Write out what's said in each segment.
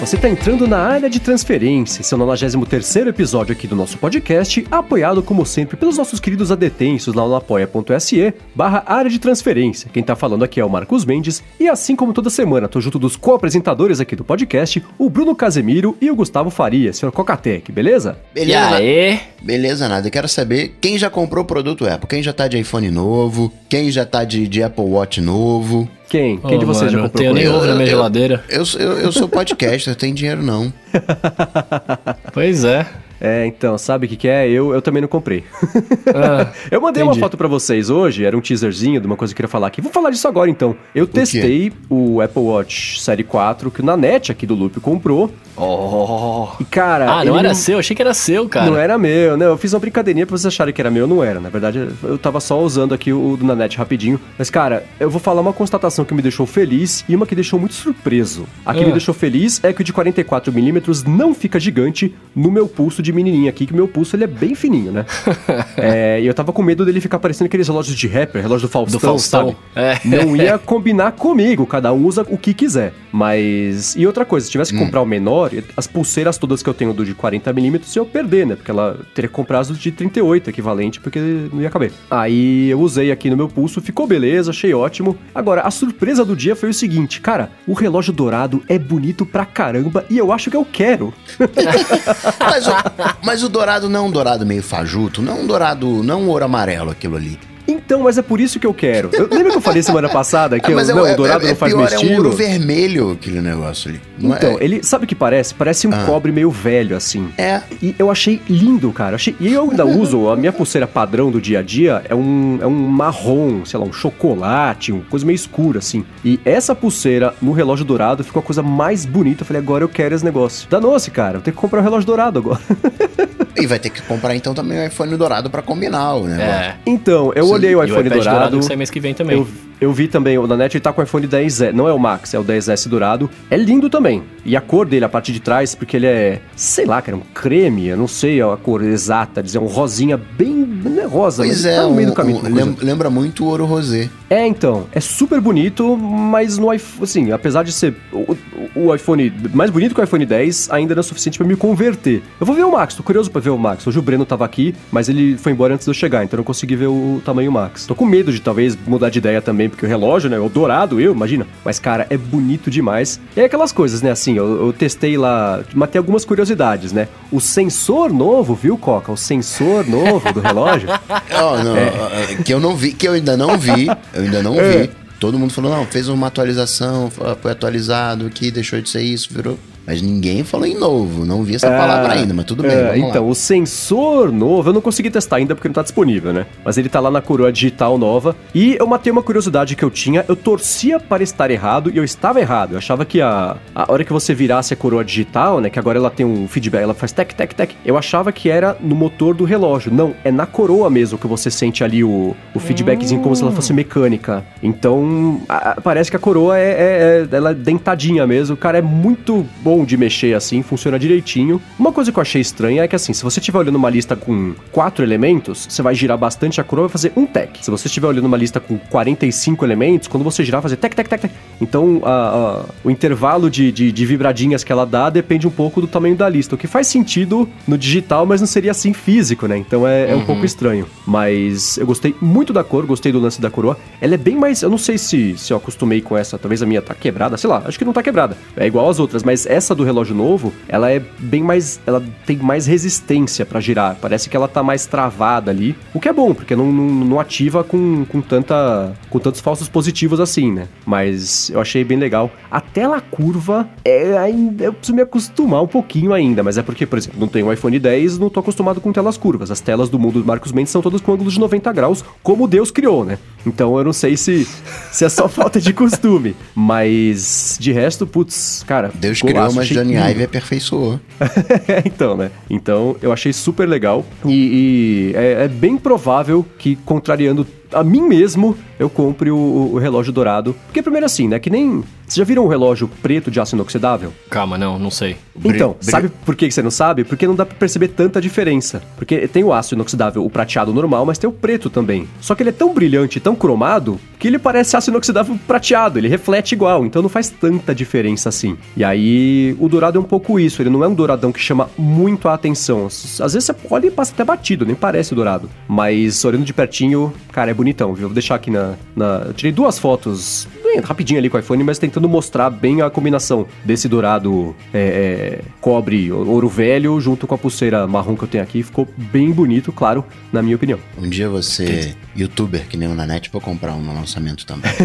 você está entrando na área de transferência, seu 93 episódio aqui do nosso podcast, apoiado como sempre pelos nossos queridos adetensos lá no apoia.se barra área de transferência. Quem tá falando aqui é o Marcos Mendes, e assim como toda semana, tô junto dos co-apresentadores aqui do podcast, o Bruno Casemiro e o Gustavo Faria, senhor Cocatec, beleza? Beleza. E aí? Beleza, nada. Eu quero saber quem já comprou produto Apple, quem já tá de iPhone novo, quem já tá de, de Apple Watch novo. Quem? Quem de vocês já mano, comprou tenho nem ovo na minha Eu- geladeira. Eu, eu, eu sou podcaster, eu tenho dinheiro não. Pois é. É, então, sabe o que, que é? Eu, eu também não comprei. Ah, Eu mandei uma Entendi. foto pra vocês hoje, era um teaserzinho de uma coisa que eu queria falar aqui. Vou falar disso agora então. Eu testei o Apple Watch Série 4 que o Nanete aqui do Loop comprou. oh. E cara, Ah, não era seu? Achei que era seu, cara. Não era meu, né? Eu fiz uma brincadeirinha pra vocês acharem que era meu, não era. Na verdade, eu tava só usando aqui o do Nanete rapidinho. Mas, cara, eu vou falar uma constatação que me deixou feliz e uma que deixou muito surpreso. A que Ah. me deixou feliz é que o de 44mm não fica gigante no meu pulso de menininha aqui, que meu pulso ele é bem fininho, né? é, e eu tava com medo dele ficar parecendo aqueles relógios de rapper, relógio do Faustão, Do Faustão. sabe? É. Não ia combinar comigo, cada um usa o que quiser. Mas. E outra coisa, se tivesse que comprar o menor, as pulseiras todas que eu tenho do de 40mm eu perder, né? Porque ela teria que comprar as do de 38 equivalente, porque não ia caber. Aí eu usei aqui no meu pulso, ficou beleza, achei ótimo. Agora, a surpresa do dia foi o seguinte, cara, o relógio dourado é bonito pra caramba e eu acho que eu quero. Mas mas o dourado não é um dourado meio fajuto, não é um dourado, não um ouro amarelo aquilo ali. Então, mas é por isso que eu quero. Eu, lembra que eu falei semana passada que eu, é, não, é- o dourado é- não faz é meu pior, é um estilo? ouro vermelho aquele negócio ali. Não Então, é, ele sabe o que parece? Parece um Ah. cobre meio velho, assim. é, E eu achei lindo, cara. Achei... E eu ainda uso, a minha pulseira padrão do dia a dia é um, é um marrom, sei lá, um chocolate, uma coisa meio escura, assim. E essa pulseira no relógio dourado ficou a coisa mais bonita. Eu falei, agora eu quero esse negócio. Danou-se, cara. Eu tenho que comprar um relógio dourado agora. e vai ter que comprar então também o iPhone dourado pra combinar o negócio. É. Então, eu Sim, olhei o iPhone iPad dourado. que sai mês que vem também. Eu, eu vi também, o Nanete ele tá com o iPhone 10S, não é o Max, é o 10S dourado. É lindo também. E a cor dele, a parte de trás, porque ele é, sei lá, cara, um creme, eu não sei a cor exata, dizer um rosinha bem, é rosa, Pois mas é, tá no meio um- do caminho. um- lembra muito o ouro rosé. É, então, é super bonito, mas no iPhone, assim, apesar de ser o, o- o iPhone mais bonito que o iPhone 10, ainda não é suficiente pra me converter. Eu vou ver o Max, tô curioso pra ver o Max. Hoje o Breno tava aqui, mas ele foi embora antes de eu chegar, então eu não consegui ver o tamanho Max. Tô com medo de talvez mudar de ideia também, porque o relógio, né, é o dourado, eu, imagina. Mas, cara, é bonito demais. E é aquelas coisas, né, assim, eu, eu testei lá, matei algumas curiosidades, né. O sensor novo, viu, Coca? O sensor novo do relógio. Ó, não, ó, que eu não vi, que eu ainda não vi, eu ainda não É. vi. Todo mundo falou, não, fez uma atualização, foi foi atualizado aqui, deixou de ser isso, virou. Mas ninguém falou em novo, não vi essa Ah, palavra ainda, mas tudo bem, é, vamos então, lá. o sensor novo, eu não consegui testar ainda porque não tá disponível, né? Mas ele tá lá na coroa digital nova. E eu matei uma curiosidade que eu tinha, eu torcia para estar errado e eu estava errado. Eu achava que a, a hora que você virasse a coroa digital, né? Que agora ela tem um feedback, ela faz tec, tec, tec. Eu achava que era no motor do relógio. Não, é na coroa mesmo que você sente ali o, o feedbackzinho como se ela fosse mecânica. Então, a- parece que a coroa é, é- é- ela é dentadinha mesmo. Cara, é muito bom de mexer assim, funciona direitinho. Uma coisa que eu achei estranha é que assim, se você estiver olhando uma lista com quatro elementos, você vai girar bastante a coroa e vai fazer um tec. Se você estiver olhando uma lista com 45 elementos, quando você girar, vai fazer tec, tec, tec, tec. Então, a- a- o intervalo de, de, de vibradinhas que ela dá depende um pouco do tamanho da lista. O que faz sentido no digital, mas não seria assim físico, né? Então é, é um pouco estranho. Mas eu gostei muito da cor, gostei do lance da coroa. Ela é bem mais. Eu não sei se, se eu acostumei com essa, talvez a minha tá quebrada, sei lá, acho que não tá quebrada. É igual às outras, mas essa do relógio novo, ela é bem mais. Ela tem mais resistência pra girar. Parece que ela tá mais travada ali. O que é bom, porque não, não, não ativa com, com tanta. com tantos falsos positivos assim, né? Mas eu achei bem legal. A tela curva é ainda. Eu preciso me acostumar um pouquinho ainda, mas é porque, por exemplo, não tenho um iPhone 10, não tô acostumado com telas curvas. As telas do mundo do Marcos Mendes são todas com ângulos de 90 graus, como Deus criou, né? Então eu não sei se, se é só falta de costume. Mas de resto, putz, cara. Deus golaço, criou, mas achei Johnny. Ive aperfeiçoou. então, né? Então, eu achei super legal. E, e é, é bem provável que, contrariando a mim mesmo, eu compre o, o relógio dourado. Porque primeiro assim, né? Que nem. Vocês já viram um relógio preto de aço inoxidável? Calma, não, não sei. Então, bri- sabe por que que você não sabe? Porque não dá pra perceber tanta diferença. Porque tem o aço inoxidável, o prateado normal, mas tem o preto também. Só que ele é tão brilhante, tão cromado, que ele parece aço inoxidável prateado, ele reflete igual, então não faz tanta diferença assim. E aí, o dourado é um pouco isso, ele não é um douradão que chama muito a atenção. Às vezes você olha e passa até batido, nem parece dourado. Mas olhando de pertinho, cara, é bonitão, viu? Vou deixar aqui na. na... Eu tirei duas fotos bem rapidinho ali com o iPhone, mas tentando mostrar bem a combinação desse dourado é, é, cobre, ouro velho, junto com a pulseira marrom que eu tenho aqui. Ficou bem bonito, claro, na minha opinião. Um dia você, youtuber que nem o Nanete, vou comprar um no lançamento também.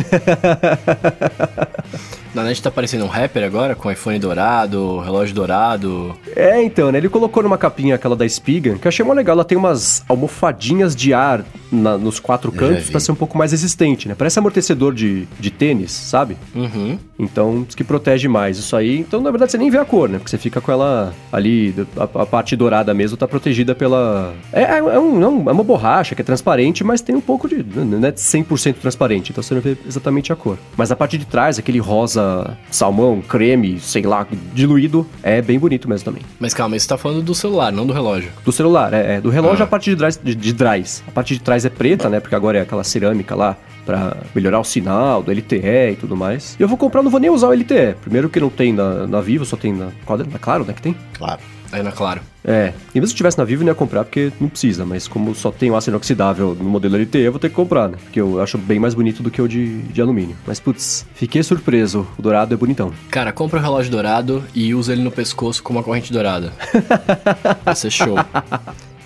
Na net tá parecendo um rapper agora, com iPhone dourado, relógio dourado. É, então, né? Ele colocou numa capinha aquela da Spiga, que eu achei mó legal. Ela tem umas almofadinhas de ar na- nos quatro cantos pra ser um pouco mais resistente, né? Parece amortecedor de, de tênis, sabe? Uhum. Então, diz que protege mais isso aí. Então, na verdade, você nem vê a cor, né? Porque você fica com ela ali, a, a parte dourada mesmo tá protegida pela... É, é, é um- é uma borracha que é transparente, mas tem um pouco de... Não é 100% transparente, então você não vê exatamente a cor. Mas a parte de trás, aquele rosa salmão, creme, sei lá, diluído, é bem bonito mesmo também. Mas calma, você tá falando do celular, não do relógio. Do celular, é, é. Do relógio Ah. a parte de trás, de, de trás. A parte de trás é preta, né? Porque agora é aquela cerâmica lá pra melhorar o sinal do LTE e tudo mais. E eu vou comprar, não vou nem usar o LTE. Primeiro que não tem na, na Vivo, só tem na, é? na Claro, né? Que tem? Claro. Aí na Claro. É. E mesmo se tivesse na Vivo, eu não ia comprar porque não precisa. Mas como só tem o aço inoxidável no modelo LTE, eu vou ter que comprar, né? Porque eu acho bem mais bonito do que o de, de alumínio. Mas putz, fiquei surpreso. O dourado é bonitão. Cara, compra o relógio dourado e usa ele no pescoço com uma corrente dourada. Vai ser show.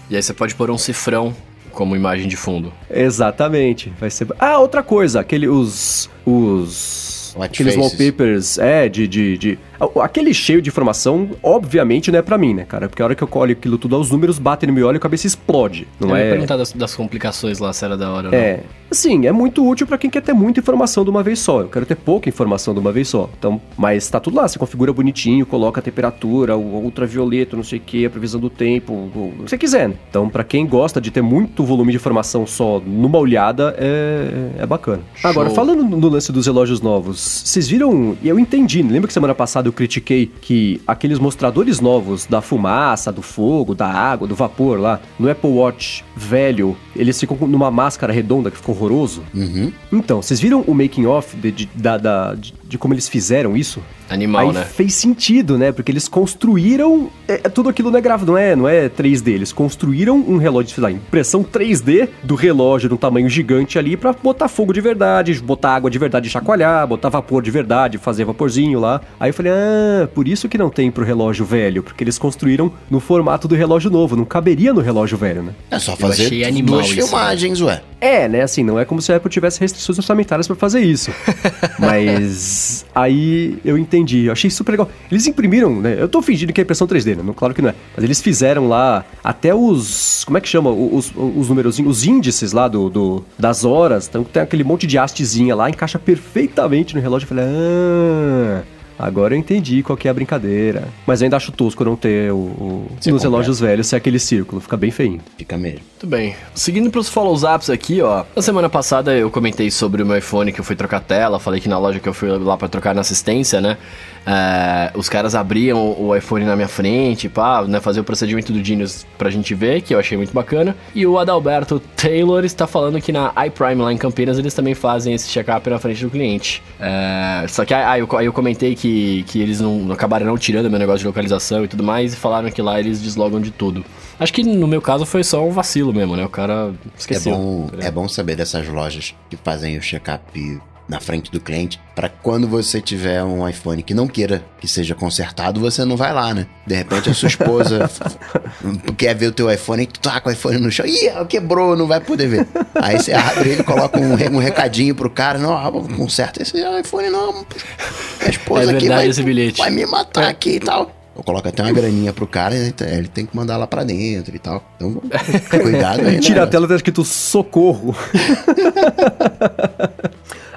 E aí você pode pôr um cifrão como imagem de fundo. Exatamente. Vai ser. Ah, outra coisa, aquele. Os. Os. White aqueles faces. wallpapers, é, de, de, de. Aquele cheio de informação, obviamente, não é pra mim, né, cara? Porque a hora que eu colho aquilo tudo, os números batem no meu olho e a cabeça explode. Não eu ia é. perguntar das, das complicações lá, se era da hora ou não. É. Assim, é muito útil pra quem quer ter muita informação de uma vez só. Eu quero ter pouca informação de uma vez só. Então, mas tá tudo lá, você configura bonitinho, coloca a temperatura, o ultravioleta, não sei o que, a previsão do tempo, o que você quiser, né? Então, pra quem gosta de ter muito volume de informação só numa olhada, é, é bacana. Show. Agora, falando no lance dos relógios novos, vocês viram, e eu entendi, lembra que semana passada eu critiquei que aqueles mostradores novos da fumaça, do fogo, da água, do vapor lá, no Apple Watch velho, eles ficam com- numa máscara redonda que ficou horroroso? Uhum. Então, vocês viram o making off de, de, da- da- de- de como eles fizeram isso? Animal, Aí né? fez sentido, né? Porque eles construíram. é, é, tudo aquilo não é gráfico, não é, não é 3D. Eles construíram um relógio, sei lá, impressão 3D do relógio num tamanho gigante ali pra botar fogo de verdade, botar água de verdade e chacoalhar, botar vapor de verdade, fazer vaporzinho lá. Aí eu falei, ah, por isso que não tem pro relógio velho, porque eles construíram no formato do relógio novo, não caberia no relógio velho, né? É só Eu fazer achei animal duas isso, filmagens, ué. É, né? Assim, não é como se a Apple tivesse restrições orçamentárias pra fazer isso. Mas aí eu entendi, eu achei super legal. Eles imprimiram, né? Eu tô fingindo que é impressão 3D, né? Não, Claro que não é. Mas eles fizeram lá até os. Como é que chama? Os, os numerozinhos, os índices lá do, do- das horas. Então tem aquele monte de hastezinha lá, encaixa perfeitamente no relógio. Eu falei, ah. Agora eu entendi qual que é a brincadeira. Mas eu ainda acho tosco não ter o, o- nos relógios velhos ser aquele círculo, fica bem feinho. Fica mesmo. Muito bem. Seguindo pros follow-ups aqui, ó. Na semana passada eu comentei sobre o meu iPhone que eu fui trocar tela. Falei que na loja que eu fui lá pra trocar na assistência, né? É, os caras abriam o iPhone na minha frente, pá, né? Fazer o procedimento do Genius pra gente ver, que eu achei muito bacana. E o Adalberto Taylor está falando que na iPrime lá em Campinas eles também fazem esse check-up na frente do cliente. É, só que aí eu, aí eu comentei que, que eles não acabaram não tirando meu negócio de localização e tudo mais e falaram que lá eles deslogam de tudo. Acho que no meu caso foi só um vacilo mesmo, né? O cara É esqueceu. bom, é bom saber dessas lojas que fazem o check-up na frente do cliente, Pra quando você tiver um iPhone que não queira que seja consertado, você não vai lá, né? De repente a sua esposa quer ver o teu iPhone e tu tá com o iPhone no chão, ih, quebrou, não vai poder ver. Aí você abre ele, coloca um, um recadinho pro cara, não, ah, conserta esse iPhone não, a esposa É aqui vai, esse bilhete. vai me matar aqui e tal. Eu coloco até uma graninha pro cara, né? Ele tem que mandar lá pra dentro e tal. Então, cuidado aí. Tira né? a tela tá escrito socorro.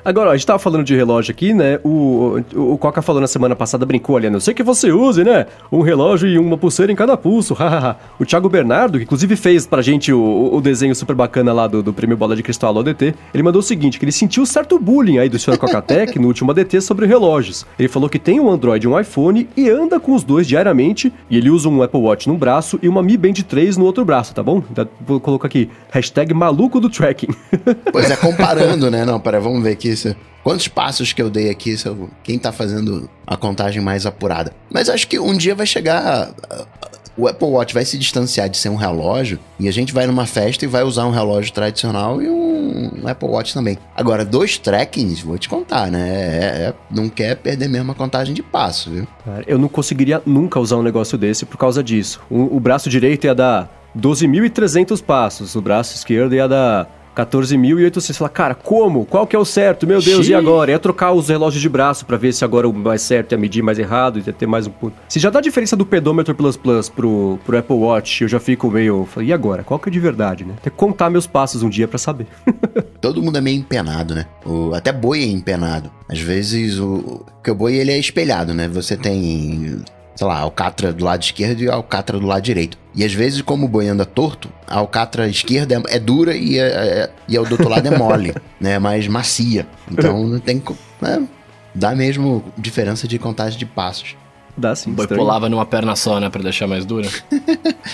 Agora, ó, a gente tava falando de relógio aqui, né? O, o, o Coca falou na semana passada, brincou ali, não sei que você use, né? Um relógio e uma pulseira em cada pulso, hahaha. o Thiago Bernardo, que inclusive fez pra gente o, o desenho super bacana lá do, do prêmio Bola de Cristal ADT, ele mandou o seguinte, que ele sentiu certo bullying aí do Sr. Coca-Tech no último ADT sobre relógios. Ele falou que tem um Android e um iPhone e anda com os dois diariamente, e ele usa um Apple Watch num braço e uma Mi Band 3 no outro braço, tá bom? Vou colocar aqui, hashtag maluco do tracking. Pois é, comparando, né? Não, pera, vamos ver aqui Quantos passos que eu dei aqui, quem tá fazendo a contagem mais apurada. Mas acho que um dia vai chegar... O Apple Watch vai se distanciar de ser um relógio e a gente vai numa festa e vai usar um relógio tradicional e um Apple Watch também. Agora, dois trackings, vou te contar, né? É, é, não quer perder mesmo a contagem de passo, viu? Cara, eu não conseguiria nunca usar um negócio desse por causa disso. O, o braço direito ia dar 12.300 passos, o braço esquerdo ia dar 14.800. Você fala, cara, como? Qual que é o certo? Meu Deus, Xiii. e agora? É trocar os relógios de braço para ver se agora o mais certo é medir mais errado e ter mais um ponto. Se já dá a diferença do pedômetro Plus Plus pro, pro Apple Watch, eu já fico meio. E agora? Qual que é de verdade, né? Tem que contar meus passos um dia para saber. Todo mundo é meio empenado, né? O, até boi é empenado. Às vezes o. Porque o boi ele é espelhado, né? Você tem sei lá, alcatra do lado esquerdo e alcatra do lado direito. E às vezes, como o boi anda torto, a alcatra esquerda é, é dura e, é, é, e do outro lado é mole, né? Mais macia. Então não tem. Né? Dá mesmo diferença de contagem de passos. Dá sim. O boi pulava numa perna só, né? Pra deixar mais dura.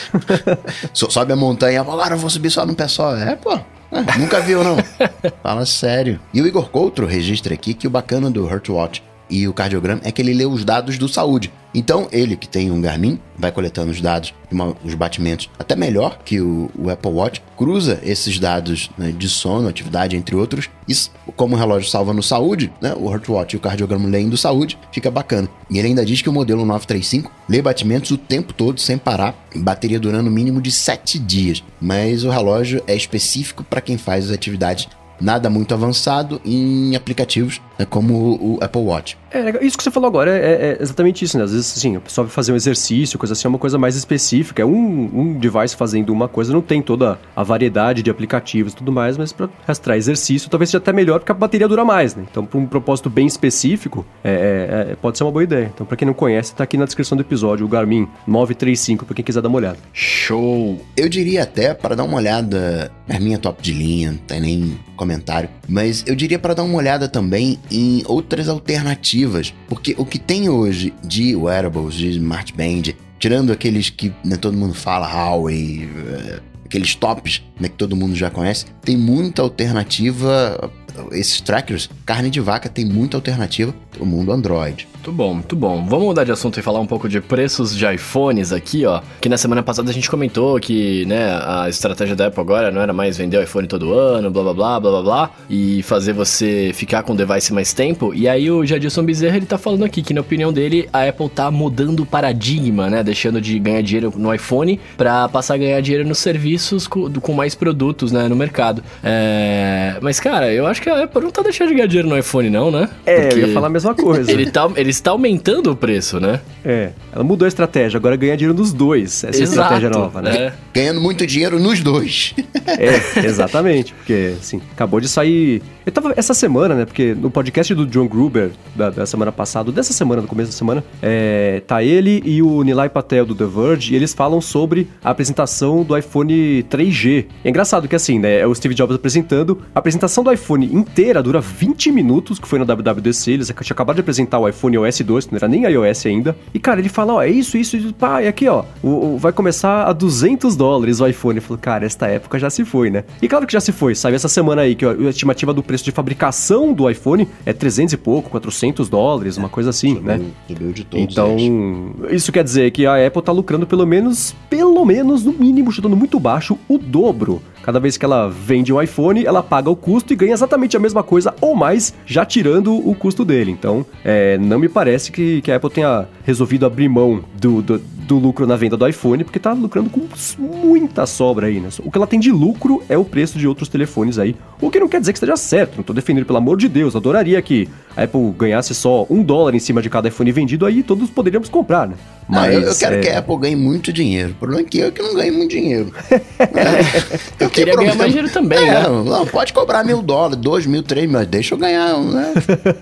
Sobe a montanha, agora eu vou subir só num pé só. É, pô. É, nunca viu, não. Fala sério. E o Igor Coutro registra aqui que o bacana do Watch e o cardiograma é que ele lê os dados do saúde. Então, ele que tem um Garmin, vai coletando os dados, uma, os batimentos, até melhor que o, o Apple Watch, cruza esses dados né, de sono, atividade, entre outros, e como o relógio salva no saúde, né, o Watch e o cardiograma leem do saúde, fica bacana. E ele ainda diz que o modelo 935 lê batimentos o tempo todo, sem parar, bateria durando o mínimo de 7 dias. Mas o relógio é específico para quem faz as atividades nada muito avançado em aplicativos né, como o Apple Watch. É, isso que você falou agora é, é, exatamente isso, né? Às vezes, assim, a pessoa vai fazer um exercício, coisa assim, é uma coisa mais específica. É um, um device fazendo uma coisa, não tem toda a variedade de aplicativos e tudo mais, mas para rastrear exercício talvez seja até melhor porque a bateria dura mais, né? Então, para um propósito bem específico, é, é, é, pode ser uma boa ideia. Então, para quem não conhece, tá aqui na descrição do episódio, o Garmin 935, para quem quiser dar uma olhada. Show! Eu diria até, para dar uma olhada, Garmin é top de linha, não tem nem comentário, mas eu diria para dar uma olhada também em outras alternativas, porque o que tem hoje de wearables, de smart band, tirando aqueles que né, todo mundo fala, Huawei, uh, aqueles tops né, que todo mundo já conhece, tem muita alternativa. Esses trackers, carne de vaca, tem muita alternativa o mundo Android. Muito bom, muito bom. Vamos mudar de assunto e falar um pouco de preços de iPhones aqui, ó. Que na semana passada a gente comentou que, né, a estratégia da Apple agora não era mais vender o iPhone todo ano, blá blá blá, blá blá blá, e fazer você ficar com o device mais tempo. E aí o Jadilson Bezerra, ele tá falando aqui que, na opinião dele, a Apple tá mudando o paradigma, né, deixando de ganhar dinheiro no iPhone para passar a ganhar dinheiro nos serviços com, mais produtos, né, no mercado. É... Mas, cara, eu acho que a Apple não tá deixando de ganhar dinheiro no iPhone, não, né? É, Porque... eu ia falar a mesma coisa. ele, tá, ele está aumentando o preço, né? É. Ela mudou a estratégia, agora ganha dinheiro nos dois. Essa Exato, é a estratégia nova, né? É. Ganhando muito dinheiro nos dois. é, exatamente. Porque, assim, acabou de sair. Eu tava essa semana, né? Porque no podcast do John Gruber, da, da semana passada, dessa semana, do começo da semana, é, tá ele e o Nilay Patel do The Verge, e eles falam sobre a apresentação do iPhone 3G. É engraçado que, assim, né? É o Steve Jobs apresentando. A apresentação do iPhone inteira dura 20 minutos, que foi no WWDC. Eles tinham acabado de apresentar o iPhone OS 2, que não era nem iOS ainda. E, cara, ele fala, ó, é isso, isso, isso, pá, e aqui, ó, o, o, vai começar a 200 dólares o iPhone. Eu falo, cara, esta época já se foi, né? E claro que já se foi, sabe? Essa semana aí, que a estimativa do preço de fabricação do iPhone é 300 e pouco, 400 dólares, uma coisa assim, subiu, né? Subiu de todos Então, isso quer dizer que a Apple tá lucrando pelo menos, pelo menos, no mínimo, chutando muito baixo, o dobro Cada vez que ela vende um iPhone, ela paga o custo e ganha exatamente a mesma coisa ou mais, já tirando o custo dele. Então, é, não me parece que, que a Apple tenha resolvido abrir mão do, do, do lucro na venda do iPhone, porque tá lucrando com muita sobra aí, né? O que ela tem de lucro é o preço de outros telefones aí. O que não quer dizer que esteja certo, não tô defendendo, pelo amor de Deus. Adoraria que a Apple ganhasse só um dólar em cima de cada iPhone vendido, aí todos poderíamos comprar, né? Mas, eu, eu, quero é... que a Apple ganhe muito dinheiro. O problema é que eu que não ganho muito dinheiro. eu, queria ganhar mais dinheiro também, é, né? Não, pode cobrar mil dólares, dois mil, três mil, deixa eu ganhar né,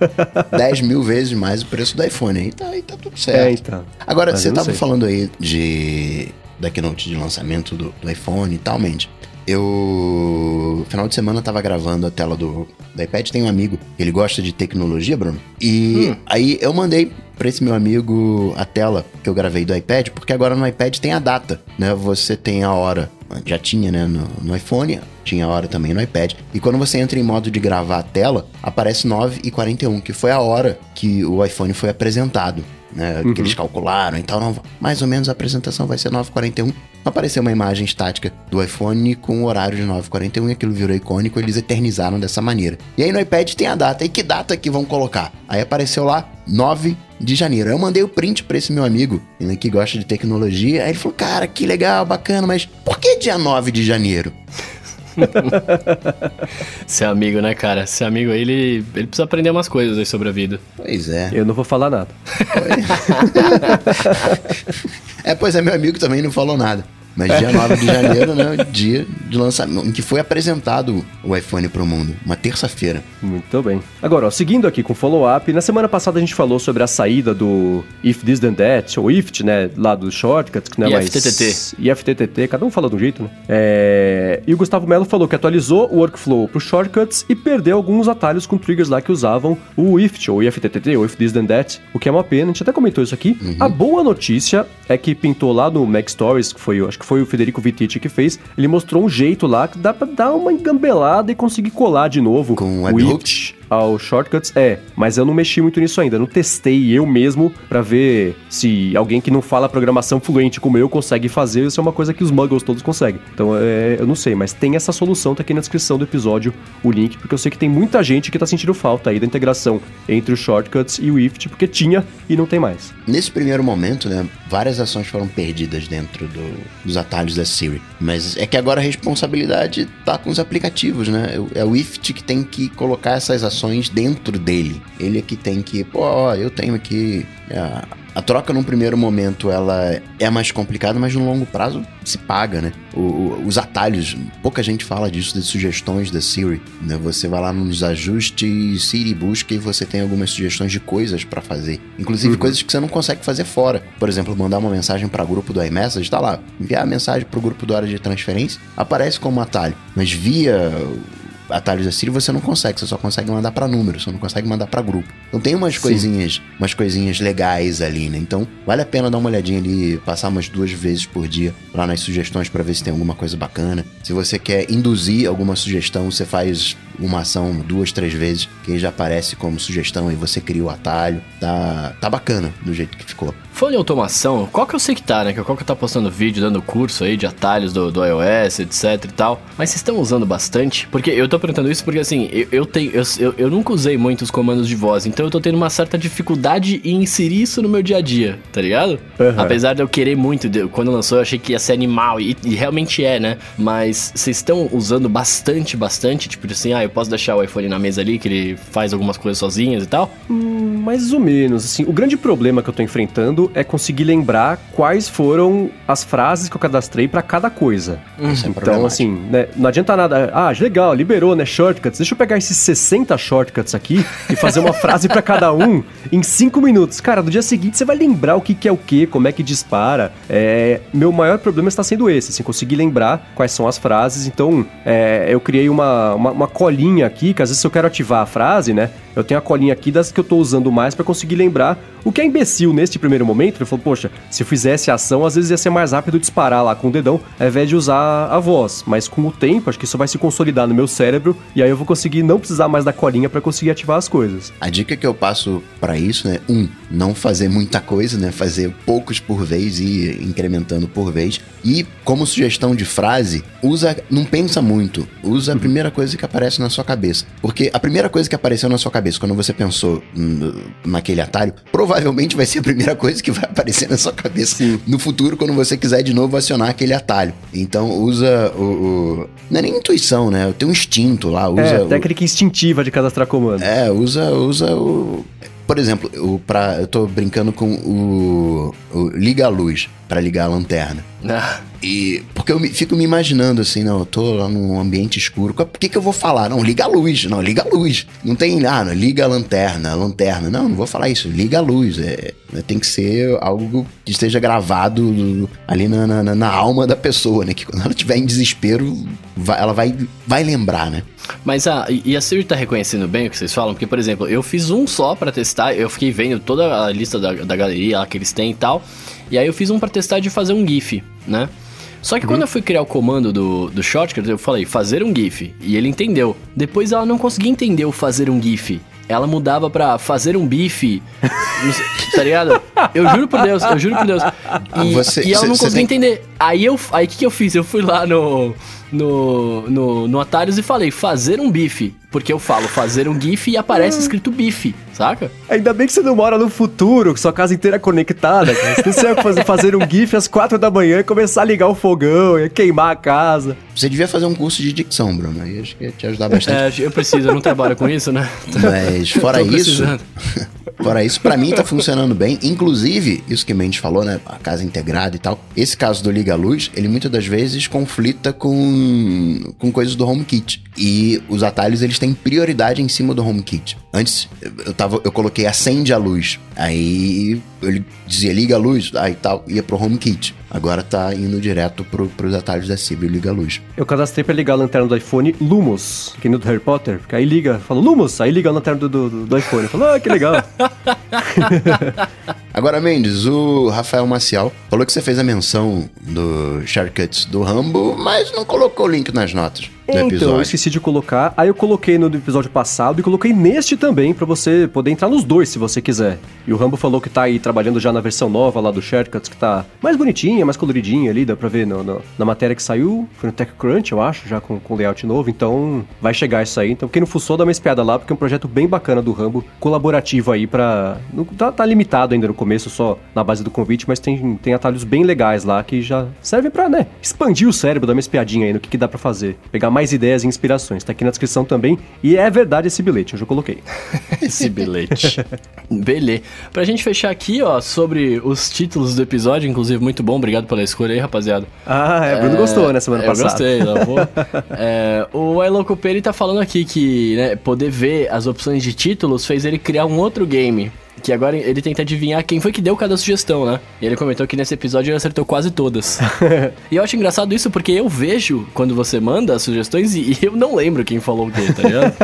dez mil vezes mais o preço do iPhone. Aí tá, aí tá tudo certo. É, então. Agora, Mas você tava sei. falando aí de da keynote de lançamento do, do iPhone e tal, mente. Eu, final de semana, tava gravando a tela do, do iPad. Tem um amigo, ele gosta de tecnologia, Bruno. E Hum. aí eu mandei pra esse meu amigo a tela que eu gravei do iPad, porque agora no iPad tem a data, né? Você tem a hora, já tinha, né, no, no iPhone, tinha a hora também no iPad. E quando você entra em modo de gravar a tela, aparece 9 e 41, que foi a hora que o iPhone foi apresentado. Né, Que eles calcularam e tal. Não, mais ou menos a apresentação vai ser 9h41. Apareceu uma imagem estática do iPhone com o horário de 9h41 e aquilo virou icônico. Eles eternizaram dessa maneira. E aí no iPad tem a data. E que data que vão colocar? Aí apareceu lá 9 de janeiro. Eu mandei o print pra esse meu amigo, ele que gosta de tecnologia. Aí ele falou: Cara, que legal, bacana, mas por que dia 9 de janeiro? Seu amigo, né, cara? Seu amigo aí, ele, ele precisa aprender umas coisas aí sobre a vida. Pois é. Eu não vou falar nada. É, pois é, meu amigo também não falou nada. Mas dia 9 de janeiro, né? Dia de lançamento, em que foi apresentado o iPhone pro mundo. Uma terça-feira. Muito bem. Agora, ó, seguindo aqui com o follow-up, na semana passada a gente falou sobre a saída do If This Then That, ou IFT, né, lá dos shortcuts, que não é mais... IFTTT. IFTTT, cada um fala de um jeito, né? É... E o Gustavo Melo falou que atualizou o workflow pro shortcuts e perdeu alguns atalhos com triggers lá que usavam o IFT, ou IFTTT, ou If This Then That, o que é uma pena, a gente até comentou isso aqui. A boa notícia é que pintou lá no Mac Stories, que foi, acho que foi o Federico Vitici que fez, ele mostrou um jeito lá que dá pra dar uma engambelada e conseguir colar de novo Com o webhooks? Ao shortcuts, é, mas eu não mexi muito nisso ainda, não testei eu mesmo pra ver se alguém que não fala programação fluente como eu consegue fazer, isso é uma coisa que os muggles todos conseguem. Então, é, eu não sei, mas tem essa solução, tá aqui na descrição do episódio o link, porque eu sei que tem muita gente que tá sentindo falta aí da integração entre os shortcuts e o IFT, porque tinha e não tem mais. Nesse primeiro momento, né, várias ações foram perdidas dentro do- dos atalhos da Siri. Mas é que agora a responsabilidade tá com os aplicativos, né? É o IFT que tem que colocar essas ações dentro dele. Ele é que tem que, pô, ó, eu tenho aqui. é, a troca num primeiro momento ela é mais complicada, mas no longo prazo se paga, né? O- o- os atalhos, pouca gente fala disso, das sugestões da Siri, né? Você vai lá nos ajustes Siri busca e você tem algumas sugestões de coisas pra fazer, inclusive coisas que você não consegue fazer fora. Por exemplo, mandar uma mensagem para grupo do iMessage, tá lá, enviar a mensagem pro grupo do área de transferência, aparece como atalho, mas via atalhos da Siri você não consegue, você só consegue mandar pra número, você não consegue mandar pra grupo. Então tem umas coisinhas, umas coisinhas legais ali, né? Então vale a pena dar uma olhadinha ali, passar umas duas vezes por dia lá nas sugestões pra ver se tem alguma coisa bacana. Se você quer induzir alguma sugestão, você faz uma ação duas, três vezes, que já aparece como sugestão e você cria o atalho. Tá, tá bacana do jeito que ficou. Falando em automação, qual que eu sei que tá, né? Que qual que tá postando vídeo, dando curso aí de atalhos do, do iOS, etc e tal. Mas vocês estão usando bastante? Porque eu tô perguntando isso porque, assim, eu, eu tenho... Eu, eu, eu nunca usei muito os comandos de voz, então eu tô tendo uma certa dificuldade em inserir isso no meu dia a dia, tá ligado? Aham. Apesar de eu querer muito, de- quando lançou eu achei que ia ser animal, e, e realmente é, né? Mas vocês estão usando bastante, bastante? Tipo assim, ah, eu posso deixar o iPhone na mesa ali, que ele faz algumas coisas sozinhas e tal? Hum, mais ou menos, assim. O grande problema que eu tô enfrentando é conseguir lembrar quais foram as frases que eu cadastrei pra cada coisa. Isso é Então, assim, né, não adianta nada. Ah, legal, liberou, né? Shortcuts. Deixa eu pegar esses 60 shortcuts aqui e fazer uma frase pra cada um em 5 minutos. Cara, no dia seguinte você vai lembrar o que, que é o que, como é que dispara. É, meu maior problema está sendo esse, assim, conseguir lembrar quais são as frases. Então, é, eu criei uma, uma, uma colinha aqui, que às vezes se eu quero ativar a frase, né? Eu tenho a colinha aqui das que eu tô usando mais pra conseguir lembrar. O que é imbecil neste primeiro momento, ele falou, poxa, se eu fizesse a ação, às vezes ia ser mais rápido disparar lá com o dedão, ao invés de usar a voz. Mas com o tempo, acho que isso vai se consolidar no meu cérebro, e aí eu vou conseguir não precisar mais da colinha pra conseguir ativar as coisas. A dica que eu passo pra isso, né? Um, não fazer muita coisa, né? Fazer poucos por vez e incrementando por vez. E como sugestão de frase, usa, não pensa muito. Usa a primeira coisa que aparece na sua cabeça. Porque a primeira coisa que apareceu na sua cabeça quando você pensou hum, naquele atalho, provavelmente vai ser a primeira coisa que vai aparecer na sua cabeça Sim. no futuro quando você quiser de novo acionar aquele atalho. Então usa o, o- não é nem intuição, né? Tem um instinto lá, usa é, o- técnica instintiva de cadastrar comando. é, usa, usa o. por exemplo, eu, pra, eu tô brincando com o, o Liga a Luz para ligar a lanterna. Ah, E porque eu me- fico me imaginando assim, não, eu tô lá num ambiente escuro. Por que, que eu vou falar? Não, liga a luz. Não, liga a luz. Não tem, ah, não, liga a lanterna, a lanterna. Não, não vou falar isso. Liga a luz. É, é, tem que ser algo que esteja gravado ali na, na, na alma da pessoa, né? Que quando ela estiver em desespero, vai- ela vai, vai lembrar, né? Mas a, e e a Siri tá reconhecendo bem o que vocês falam? Porque, por exemplo, eu fiz um só pra testar, eu fiquei vendo toda a lista da, da galeria lá que eles têm e tal. E aí eu fiz um pra testar de fazer um GIF, né? Só que quando eu fui criar o comando do, do shortcut, eu falei fazer um GIF. E ele entendeu. Depois ela não conseguia entender o fazer um GIF. Ela mudava pra fazer um bife. tá ligado? Eu juro por Deus, eu juro por Deus. E, Você- e ela não conseguia tem- entender. Aí eu, aí o que, que eu fiz? Eu fui lá no, no, no, no Atarius e falei fazer um bife. Porque eu falo fazer um GIF e aparece escrito bife, saca? Ainda bem que você não mora no futuro, que sua casa inteira é conectada, cara. Você ia fazer, fazer um GIF às quatro da manhã e começar a ligar o fogão, ia queimar a casa. Você devia fazer um curso de dicção, Bruno. Aí acho que ia te ajudar bastante. É, eu preciso, eu não trabalho com isso, né? Mas fora isso, fora isso, pra mim tá funcionando bem. Inclusive, isso que a Mendes falou, né? A casa integrada e tal. Esse caso do Liga Luz, ele muitas das vezes conflita com, com coisas do HomeKit. E os atalhos, eles têm prioridade em cima do HomeKit. Antes, eu, tava, eu coloquei acende a luz. Aí ele dizia liga a luz, aí tal, ia pro HomeKit. Agora tá indo direto pro, pros atalhos da Cib liga a luz. Eu cadastrei pra ligar a lanterna do iPhone Lumos, que nem do Harry Potter. Porque aí liga, fala Lumos, aí liga a lanterna do, do, do iPhone. Eu falo, ah, que legal. Agora, Mendes, o Rafael Maciel falou que você fez a menção do Shortcuts do Rambo, mas não colocou o link nas notas Então, eu episódio. esqueci de colocar. Aí eu coloquei no episódio passado e coloquei neste também, pra você poder entrar nos dois se você quiser. E o Rambo falou que tá aí trabalhando já na versão nova lá do Shortcuts, que tá mais bonitinha, mais coloridinha ali, dá pra ver no- no- na matéria que saiu. Foi no TechCrunch, eu acho, já com, com layout novo. Então, vai chegar isso aí. Então, quem não fuçou, dá uma espiada lá, porque é um projeto bem bacana do Rambo, colaborativo aí pra... Tá, tá limitado ainda no começo, só na base do convite, mas tem, tem atalhos bem legais lá que já servem pra, né, expandir o cérebro, dar uma espiadinha aí no que, que dá pra fazer. Pegar mais ideias e inspirações. Tá aqui na descrição também. E é verdade esse bilhete, eu já coloquei. Esse bilhete. Beleza. Pra gente fechar aqui, ó, sobre os títulos do episódio, inclusive muito bom, obrigado pela escolha aí, rapaziada. Ah, é, Bruno gostou, né, semana eu passada. gostei, não vou. É, o Iloco ele tá falando aqui que né, poder ver as opções de títulos fez ele criar um outro game. Que agora ele tenta adivinhar quem foi que deu cada sugestão, né? E ele comentou que nesse episódio ele acertou quase todas. e eu acho engraçado isso porque eu vejo quando você manda as sugestões e, eu não lembro quem falou o quê, tá ligado?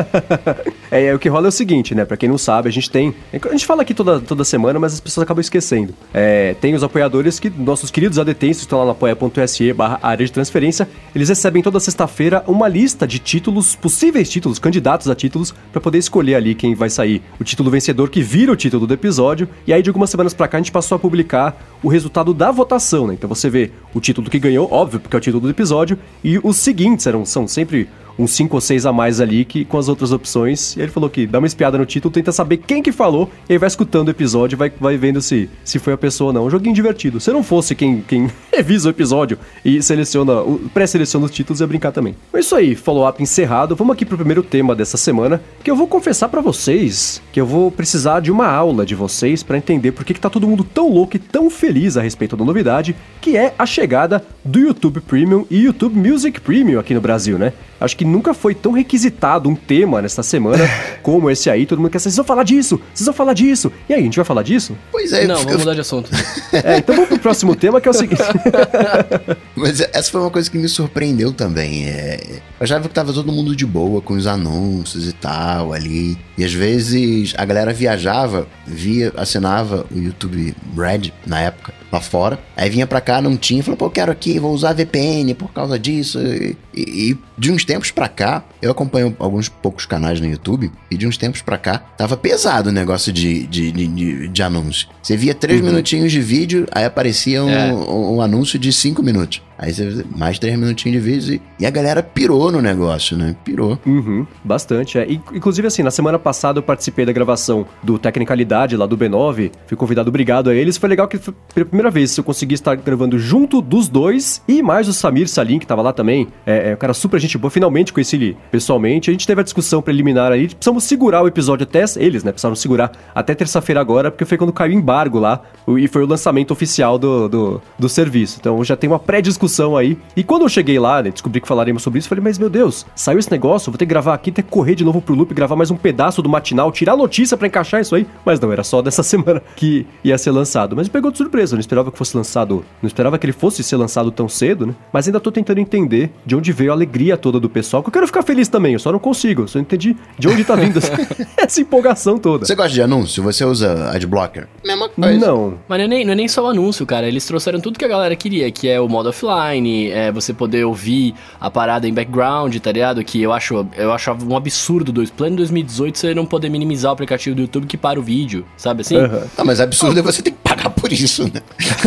É, é, o que rola é o seguinte, né? Pra quem não sabe, a gente tem. A gente fala aqui toda, toda semana, mas as pessoas acabam esquecendo. É, tem os apoiadores que, nossos queridos que estão lá no apoia.se barra área de transferência, eles recebem toda sexta-feira uma lista de títulos, possíveis títulos, candidatos a títulos, pra poder escolher ali quem vai sair o título vencedor que vira o título do episódio. E aí, de algumas semanas pra cá, a gente passou a publicar o resultado da votação, né? Então você vê o título que ganhou, óbvio, porque é o título do episódio, e os seguintes eram, são sempre uns 5 ou 6 a mais ali que, com as outras opções. E ele falou que dá uma espiada no título, tenta saber quem que falou, e aí vai escutando o episódio vai, vai vendo se, se foi a pessoa ou não. Um joguinho divertido. Se não fosse quem, quem revisa o episódio e seleciona, pré-seleciona os títulos, ia brincar também. É isso aí, follow-up encerrado. Vamos aqui pro primeiro tema dessa semana, que eu vou confessar pra vocês que eu vou precisar de uma aula de vocês pra entender por que, que tá todo mundo tão louco e tão feliz a respeito da novidade, que é a chegada do YouTube Premium e YouTube Music Premium aqui no Brasil, né? Acho que nunca foi tão requisitado um tema nesta semana como esse aí. Todo mundo quer saber, vocês vão falar disso, vocês vão falar disso. E aí, a gente vai falar disso? Pois é, não, fica- vamos mudar de assunto. É, então vamos pro próximo tema, que é o seguinte. mas essa foi uma coisa que me surpreendeu também. É... Eu achava que tava todo mundo de boa com os anúncios e tal ali. E às vezes a galera viajava, via, assinava o YouTube Red na época, lá fora. Aí vinha pra cá, não tinha, falou, pô, eu quero aqui, vou usar VPN por causa disso. E, e- e de uns tempos pra cá, eu acompanho alguns poucos canais no YouTube, e de uns tempos pra cá, tava pesado o negócio de, de, de, de- anúncio. Você via três minutinhos de vídeo, aí aparecia um, É. um, um anúncio de cinco minutos. Aí você, mais três minutinhos de vídeo e, e a galera pirou no negócio, né? Pirou. Uhum, bastante, é. Inclusive, assim, na semana passada eu participei da gravação do Tecnicalidade lá do B9, fui convidado, obrigado a eles. Foi legal que foi pela primeira vez eu consegui estar gravando junto dos dois e mais o Samir Salim, que tava lá também. É, é um cara super gente boa, finalmente conheci ele pessoalmente. A gente teve a discussão preliminar aí, precisamos segurar o episódio até, eles, né, precisaram segurar até terça-feira agora, porque foi quando caiu o embargo lá e foi o lançamento oficial do, do, do serviço. Então já tem uma pré-discussão aí. E quando eu cheguei lá, né, descobri que falaremos sobre isso, falei, mas meu Deus, saiu esse negócio, vou ter que gravar aqui, ter que correr de novo pro loop, gravar mais um pedaço do matinal, tirar a notícia para encaixar isso aí. Mas não, era só dessa semana que ia ser lançado. Mas me pegou de surpresa, eu não esperava que fosse lançado, não esperava que ele fosse ser lançado tão cedo, né? Mas ainda tô tentando entender de onde veio a alegria toda do pessoal, que eu quero ficar feliz também, eu só não consigo, eu só entendi de onde tá vindo essa, essa empolgação toda. Você gosta de anúncio? Você usa adblocker? Mesma coisa. Não. Mas não é, nem, não é nem só o anúncio, cara. Eles trouxeram tudo que a galera queria, que é o modo offline, é você poder ouvir a parada em background, tá ligado? Que eu acho eu achava um absurdo do plano 2018 você não poder minimizar o aplicativo do YouTube que para o vídeo, sabe assim? Uhum. Não, mas absurdo é você ter que por isso, né?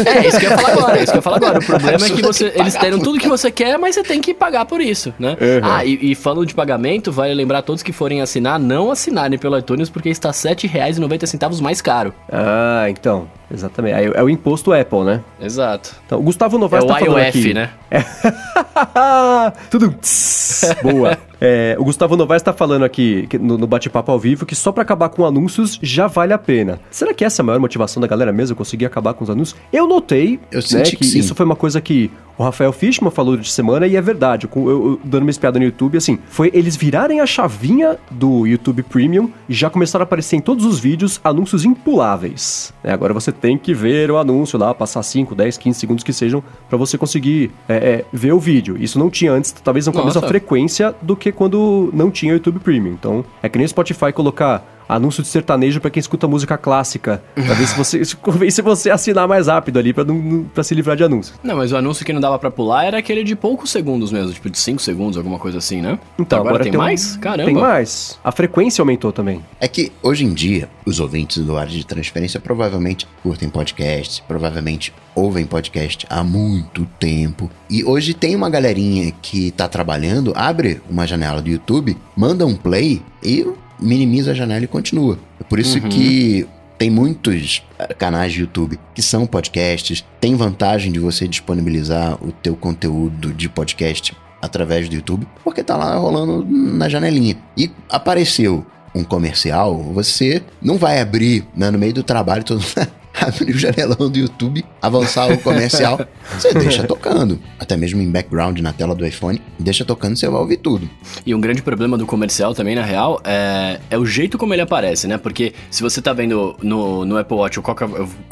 É, isso que eu ia falar agora, isso que eu ia falar agora. O problema é que você, eles deram tudo que você quer, mas você tem que pagar por isso, né? Uhum. Ah, e, e, falando de pagamento, vale lembrar todos que forem assinar, não assinarem pelo iTunes, porque está R$ 7,90 mais caro. Ah, então. Exatamente. É, o imposto Apple, né? Exato. Então, o Gustavo Novaes é tá falando IOF, aqui. né? É. Tudo boa. É, o Gustavo Novaes tá falando aqui no, no bate-papo ao vivo que só para acabar com anúncios já vale a pena. Será que essa é a maior motivação da galera mesmo, conseguir acabar com os anúncios? Eu notei eu né, que, que isso foi uma coisa que o Rafael Fishman falou de semana e é verdade. Eu, eu, dando uma espiada no YouTube, assim, foi eles virarem a chavinha do YouTube Premium e já começaram a aparecer em todos os vídeos anúncios impuláveis. É, agora você tem que ver o anúncio lá, passar 5, 10, 15 segundos que sejam para você conseguir é, é, ver o vídeo. Isso não tinha antes, talvez não com a mesma frequência do que quando não tinha YouTube Premium. Então, é que nem o Spotify colocar anúncio de sertanejo para quem escuta música clássica. Pra ver se você, se você assinar mais rápido ali, pra, não, pra se livrar de anúncios. Não, mas o anúncio que não dava para pular era aquele de poucos segundos mesmo, tipo de 5 segundos, alguma coisa assim, né? Então, agora, agora tem, tem, mais? Caramba. Tem mais. A frequência aumentou também. É que hoje em dia, os ouvintes do área de transferência provavelmente curtem podcast, provavelmente ouvem podcast há muito tempo. E hoje tem uma galerinha que tá trabalhando, abre uma janela do YouTube, manda um play e minimiza a janela e continua. É por isso uhum. que tem muitos eh, canais de YouTube que são podcasts, tem vantagem de você disponibilizar o teu conteúdo de podcast através do YouTube, porque tá lá rolando na janelinha. E apareceu um comercial, você não vai abrir né, no meio do trabalho todo abrir o janelão do YouTube, avançar o comercial, você deixa tocando. Até mesmo em background na tela do iPhone, deixa tocando, você vai ouvir tudo. E um grande problema do comercial também, na real, é, é o jeito como ele aparece, né? Porque se você tá vendo no, no Apple Watch, eu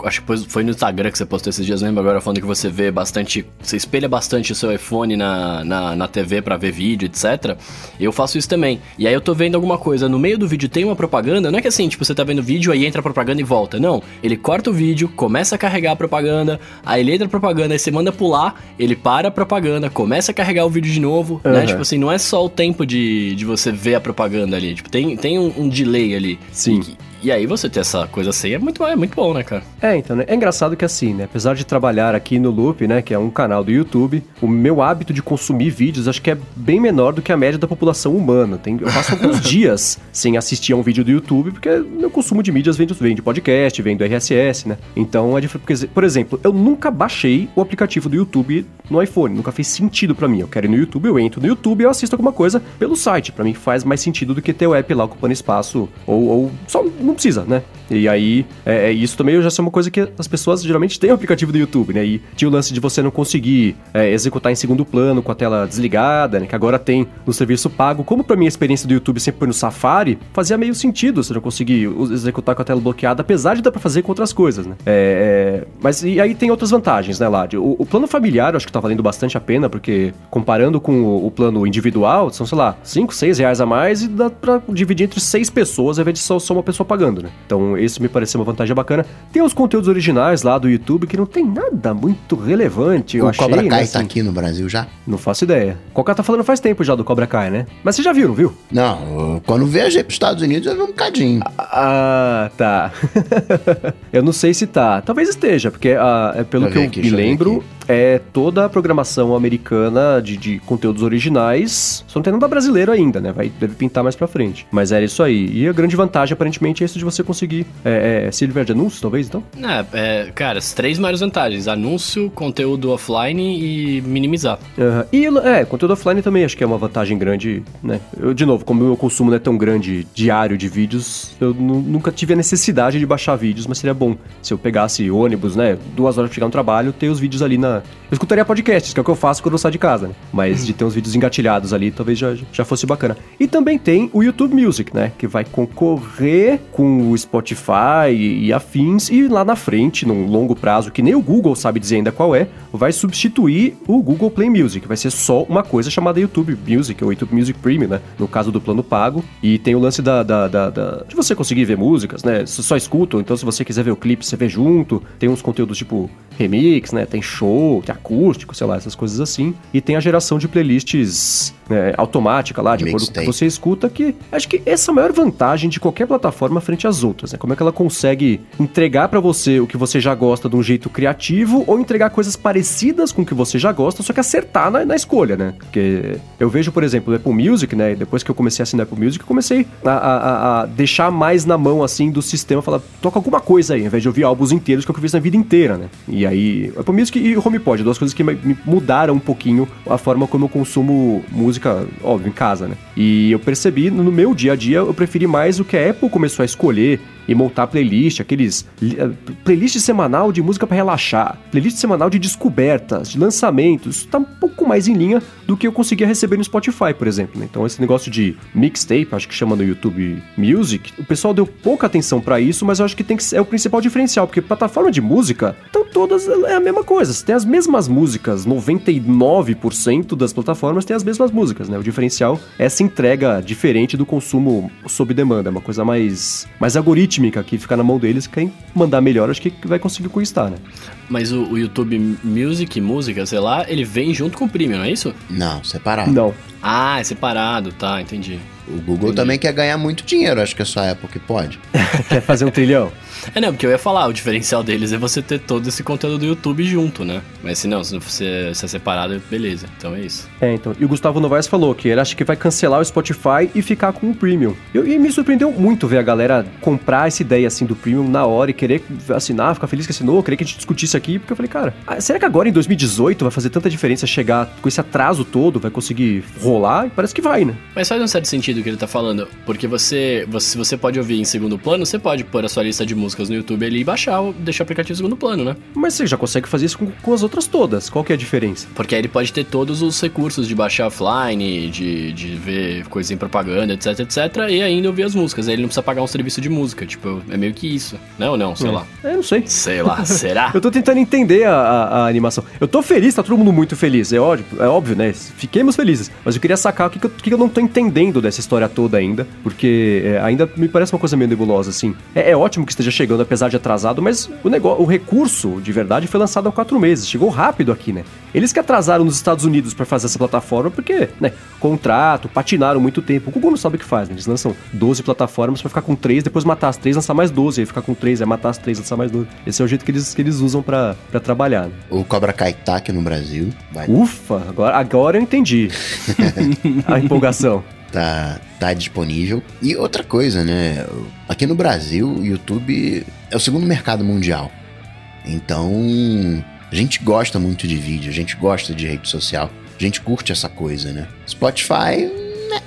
acho que foi no Instagram que você postou esses dias, lembra agora, falando que você vê bastante, você espelha bastante o seu iPhone na, na, na TV para ver vídeo, etc. Eu faço isso também. E aí eu tô vendo alguma coisa, no meio do vídeo tem uma propaganda, não é que assim, tipo, você tá vendo vídeo, aí entra a propaganda e volta. Não, ele corta o o vídeo, começa a carregar a propaganda, aí ele entra a propaganda, aí você manda pular, ele para a propaganda, começa a carregar o vídeo de novo, uhum. né? Tipo assim, não é só o tempo de, de você ver a propaganda ali, tipo, tem, tem um, um delay ali. Sim. E aí você ter essa coisa assim é muito, é muito bom, né, cara? É, então, né? É engraçado que assim, né? Apesar de trabalhar aqui no Loop, né? Que é um canal do YouTube, o meu hábito de consumir vídeos acho que é bem menor do que a média da população humana. Tem, eu passo alguns dias sem assistir a um vídeo do YouTube, porque meu consumo de mídias vem, vem de podcast, vem do RSS, né? Então, é porque, por exemplo, eu nunca baixei o aplicativo do YouTube no iPhone. Nunca fez sentido para mim. Eu quero ir no YouTube, eu entro no YouTube e eu assisto alguma coisa pelo site. Para mim faz mais sentido do que ter o app lá ocupando espaço ou, ou só não precisa, né? E aí, é, é, isso também já é uma coisa que as pessoas geralmente têm o aplicativo do YouTube, né? E tinha o lance de você não conseguir é, executar em segundo plano com a tela desligada, né? Que agora tem no serviço pago. Como pra mim a experiência do YouTube sempre foi no Safari, fazia meio sentido você não conseguir executar com a tela bloqueada, apesar de dar pra fazer com outras coisas, né? É, é mas e aí tem outras vantagens, né, Lad? O, o, plano familiar eu acho que tá valendo bastante a pena, porque comparando com o, o plano individual, são, sei lá, 5, 6 reais a mais e dá pra dividir entre seis pessoas ao invés de só, só uma pessoa pagando, né? Então, isso me pareceu uma vantagem bacana. Tem os conteúdos originais lá do YouTube que não tem nada muito relevante, eu o achei. O Cobra né, Kai tá assim. tá aqui no Brasil já? Não faço ideia. O Cocá tá falando faz tempo já do Cobra Kai, né? Mas você já viu, não viu? Não, quando viajei pros Estados Unidos eu vi um bocadinho. Ah, tá. eu não sei se tá. Talvez esteja, porque ah, é pelo que eu me lembro, é toda a programação americana de, de conteúdos originais. Só não tem nada brasileiro ainda, né? Vai, deve pintar mais pra frente. Mas era isso aí. E a grande vantagem, aparentemente, é isso de você conseguir é, é, se livrar de anúncios, talvez, então? É, é, cara, as três maiores vantagens: anúncio, conteúdo offline e minimizar. Uhum. E, é, conteúdo offline também acho que é uma vantagem grande, né? Eu, de novo, como o meu consumo não é tão grande diário de vídeos, eu nunca tive a necessidade de baixar vídeos, mas seria bom se eu pegasse ônibus, né? Duas horas pra chegar no trabalho, ter os vídeos ali na. Eu escutaria podcasts, que é o que eu faço quando eu saio de casa, né? Mas uhum. de ter uns vídeos engatilhados ali, talvez já, já fosse bacana. E também tem o YouTube Music, né? Que vai concorrer com o Spotify e, e afins, e lá na frente, num longo prazo, que nem o Google sabe dizer ainda qual é, vai substituir o Google Play Music. Vai ser só uma coisa chamada YouTube Music, ou YouTube Music Premium, né? No caso do plano pago. E tem o lance da, da, da, da de você conseguir ver músicas, né? Você só escuta, então se você quiser ver o clipe, você vê junto. Tem uns conteúdos tipo remix, né? Tem show, tem acústico, sei lá, essas coisas assim. E tem a geração de playlists né, automática lá, de acordo com o que você escuta, que acho que essa é a maior vantagem de qualquer plataforma frente às outras, né? Como é que ela consegue entregar para você o que você já gosta de um jeito criativo ou entregar coisas parecidas com o que você já gosta, só que acertar na, na escolha, né? Porque eu vejo, por exemplo, o Apple Music, né? Depois que eu comecei a assinar Apple Music, eu comecei a, a, a deixar mais na mão, assim, do sistema, falar, toca alguma coisa aí, ao invés de ouvir álbuns inteiros que eu fiz na vida inteira, né? E aí, Apple Music e HomePod, duas coisas que me mudaram um pouquinho a forma como eu consumo música, óbvio, em casa, né? E eu percebi, no meu dia a dia, eu preferi mais o que a Apple começou a escolher e montar playlist, aqueles eh, playlist semanal de música para relaxar, playlist semanal de descobertas, de lançamentos, tá um pouco mais em linha do que eu conseguia receber no Spotify, por exemplo. Né? Então esse negócio de mixtape, acho que chama no YouTube Music, o pessoal deu pouca atenção para isso, mas eu acho que tem que é o principal diferencial, porque plataforma de música, então todas é a mesma coisa, você tem as mesmas músicas, 99% das plataformas tem as mesmas músicas, né? O diferencial é essa entrega diferente do consumo sob demanda, é uma coisa mais mais algorítmica rítmica que fica na mão deles, quem mandar melhor acho que vai conseguir conquistar, né? Mas o, o YouTube Music, música, sei lá, ele vem junto com o Premium, não é isso? Não, separado. Não. Ah, é separado, tá, entendi. O Google entendi. também quer ganhar muito dinheiro, acho que é só a Apple que pode. quer fazer um trilhão? É, não, porque eu ia falar, o diferencial deles é você ter todo esse conteúdo do YouTube junto, né? Mas se não, se você se é separado, beleza. Então é isso. É, então. E o Gustavo Novaes falou que ele acha que vai cancelar o Spotify e ficar com o Premium. Eu, e me surpreendeu muito ver a galera comprar essa ideia, assim, do Premium na hora e querer assinar, ficar feliz que assinou, querer que a gente discutisse aqui, porque eu falei, cara, ah, será que agora em 2018 vai fazer tanta diferença chegar com esse atraso todo, vai conseguir rolar? Parece que vai, né? Mas faz um certo sentido o que ele tá falando, porque você, você, você pode ouvir em segundo plano, você pode pôr a sua lista de músicas músicas no YouTube ali e baixar, deixar o aplicativo em segundo plano, né? Mas você já consegue fazer isso com, com, as outras todas. Qual que é a diferença? Porque aí ele pode ter todos os recursos de baixar offline, de, de ver coisa em propaganda, etc, etc, e ainda ouvir as músicas. Aí ele não precisa pagar um serviço de música. Tipo, é meio que isso. Não, ou não, sei é. lá. Eu não sei. Sei lá, será? eu tô tentando entender a, a, a, animação. Eu tô feliz, tá todo mundo muito feliz. É óbvio, é óbvio né? Fiquemos felizes. Mas eu queria sacar o que, que, eu, que eu não tô entendendo dessa história toda ainda. Porque é, ainda me parece uma coisa meio nebulosa, assim. É, é ótimo que esteja chegando, apesar de atrasado, mas o, negócio, o recurso de verdade foi lançado há quatro meses. Chegou rápido aqui, né? Eles que atrasaram nos Estados Unidos para fazer essa plataforma, porque, né, contrato, patinaram muito tempo. O Google não sabe o que faz, né? Eles lançam 12 plataformas para ficar com três, depois matar as três, lançar mais 12, aí ficar com três, aí matar as três, lançar mais 12. Esse é o jeito que eles, que eles usam para trabalhar. Né? O Cobra Kai tá aqui no Brasil. Vai. Ufa, agora, agora eu entendi a empolgação tá, tá disponível. E outra coisa, né? Aqui no Brasil, o YouTube é o segundo mercado mundial. Então, a gente gosta muito de vídeo, a gente gosta de rede social, a gente curte essa coisa, né? Spotify,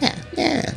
é, é,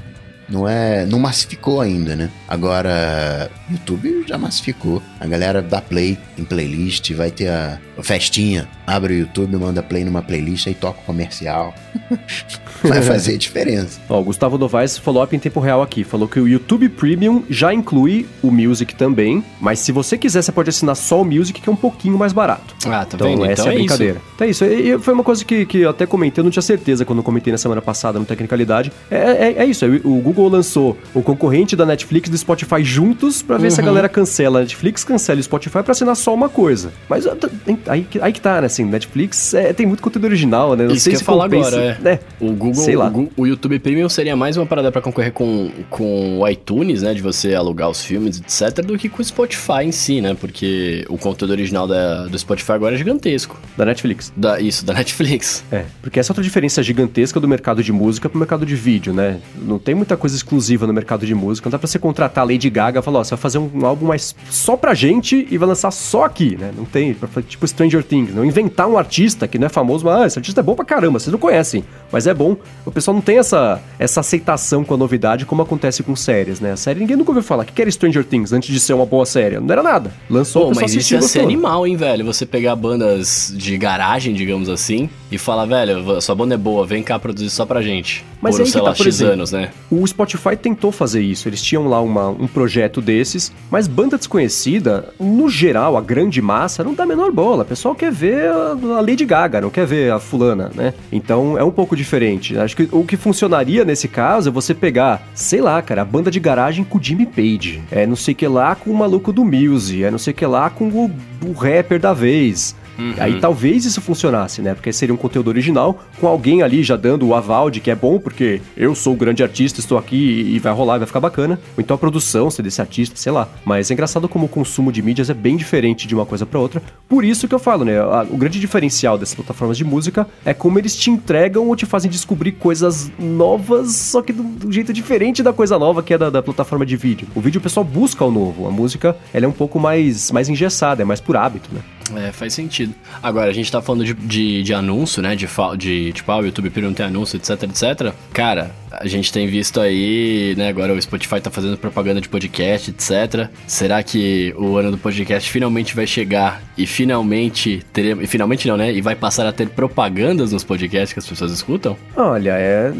não é, não massificou ainda, né? Agora, YouTube já massificou. A galera dá play em playlist, vai ter a, festinha, abre o YouTube, manda play numa playlist e toca o comercial. vai fazer diferença. Ó, o Gustavo Novaes falou up em tempo real aqui, falou que o YouTube Premium já inclui o Music também, mas se você quiser, você pode assinar só o Music, que é um pouquinho mais barato. Ah, tá então, vendo? Essa então é a brincadeira. Isso. Então é isso. E foi uma coisa que, que eu até comentei, eu não tinha certeza quando eu comentei na semana passada no Tecnicalidade. É, é, é isso, é o Google Google lançou o concorrente da Netflix e do Spotify juntos pra ver Uhum. se a galera cancela a Netflix, cancela o Spotify pra assinar só uma coisa. Mas ah, tá- aí, que- aí que tá, né? Assim, Netflix é, tem muito conteúdo original, né? Não Isso sei que se falar compensa, agora, é. né? O Google, Sei lá. o, o YouTube Premium seria mais uma parada pra concorrer com, com o iTunes, né? De você alugar os filmes, etc., do que com o Spotify em si, né? Porque o conteúdo original da- do Spotify agora é gigantesco. Da Netflix. Da, isso, da Netflix. É, porque essa é outra diferença gigantesca do mercado de música pro mercado de vídeo, né? Não tem muita coisa exclusiva no mercado de música. Não dá pra você contratar a Lady Gaga e falar, ó, você vai fazer um álbum mais só pra gente e vai lançar só aqui, né? Não tem, tipo Stranger Things, não inventar um artista que não é famoso, mas ah, esse artista é bom pra caramba, vocês não conhecem, mas é bom. O pessoal não tem essa, essa aceitação com a novidade como acontece com séries, né? A série ninguém nunca ouviu falar. O que era Stranger Things antes de ser uma boa série? Não era nada. Lançou, Pô, mas isso ia ser gostou. animal, hein, velho? Você pegar bandas de garagem, digamos assim, e falar, velho, sua banda é boa, vem cá produzir só pra gente. Mas por, aí sei tá, lá, por exemplo, anos, né? O Spotify tentou fazer isso, eles tinham lá uma- um projeto desses, mas banda desconhecida, no geral, a grande massa, não dá a menor bola. O pessoal quer ver a Lady Gaga, não quer ver a fulana, né? Então é um pouco diferente. Acho que o que funcionaria nesse caso é você pegar, sei lá, cara, a banda de garagem com o Jimmy Page, é não sei o que lá com o maluco do Muse, é não sei o que lá com o, o rapper da vez. Aí talvez isso funcionasse, né? Porque seria um conteúdo original, com alguém ali já dando o aval de que é bom, porque eu sou o grande artista, estou aqui e vai rolar, vai ficar bacana. Ou então a produção ser desse artista, sei lá. Mas é engraçado como o consumo de mídias é bem diferente de uma coisa para outra. Por isso que eu falo, né? O grande diferencial dessas plataformas de música é como eles te entregam ou te fazem descobrir coisas novas, só que do, do jeito diferente da coisa nova que é da, da plataforma de vídeo. O vídeo o pessoal busca o novo, a música ela é um pouco mais, mais engessada, é mais por hábito, né? É, faz sentido. Agora, a gente tá falando de, de, de anúncio, né? De, de tipo, ah, o YouTube Premium tem anúncio, etc, etc. Cara, a gente tem visto aí, né? Agora o Spotify tá fazendo propaganda de podcast, etc. Será que o ano do podcast finalmente vai chegar e finalmente teremos. E finalmente não, né? E vai passar a ter propagandas nos podcasts que as pessoas escutam? Olha, é,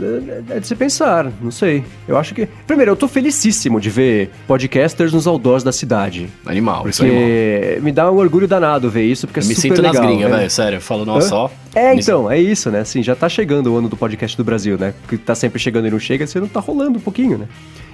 é- é de se pensar, não sei. Eu acho que. Primeiro, eu tô felicíssimo de ver podcasters nos outdoors da cidade. Animal, isso é animal. Porque me dá um orgulho danado ver isso, porque Eu é me super sinto nas gringas, né? velho. Sério, eu falo, nossa, Hã? ó. É, então, é isso, né? Assim, já tá chegando o ano do podcast do Brasil, né? Que tá sempre chegando e não chega, você não tá rolando um pouquinho, né?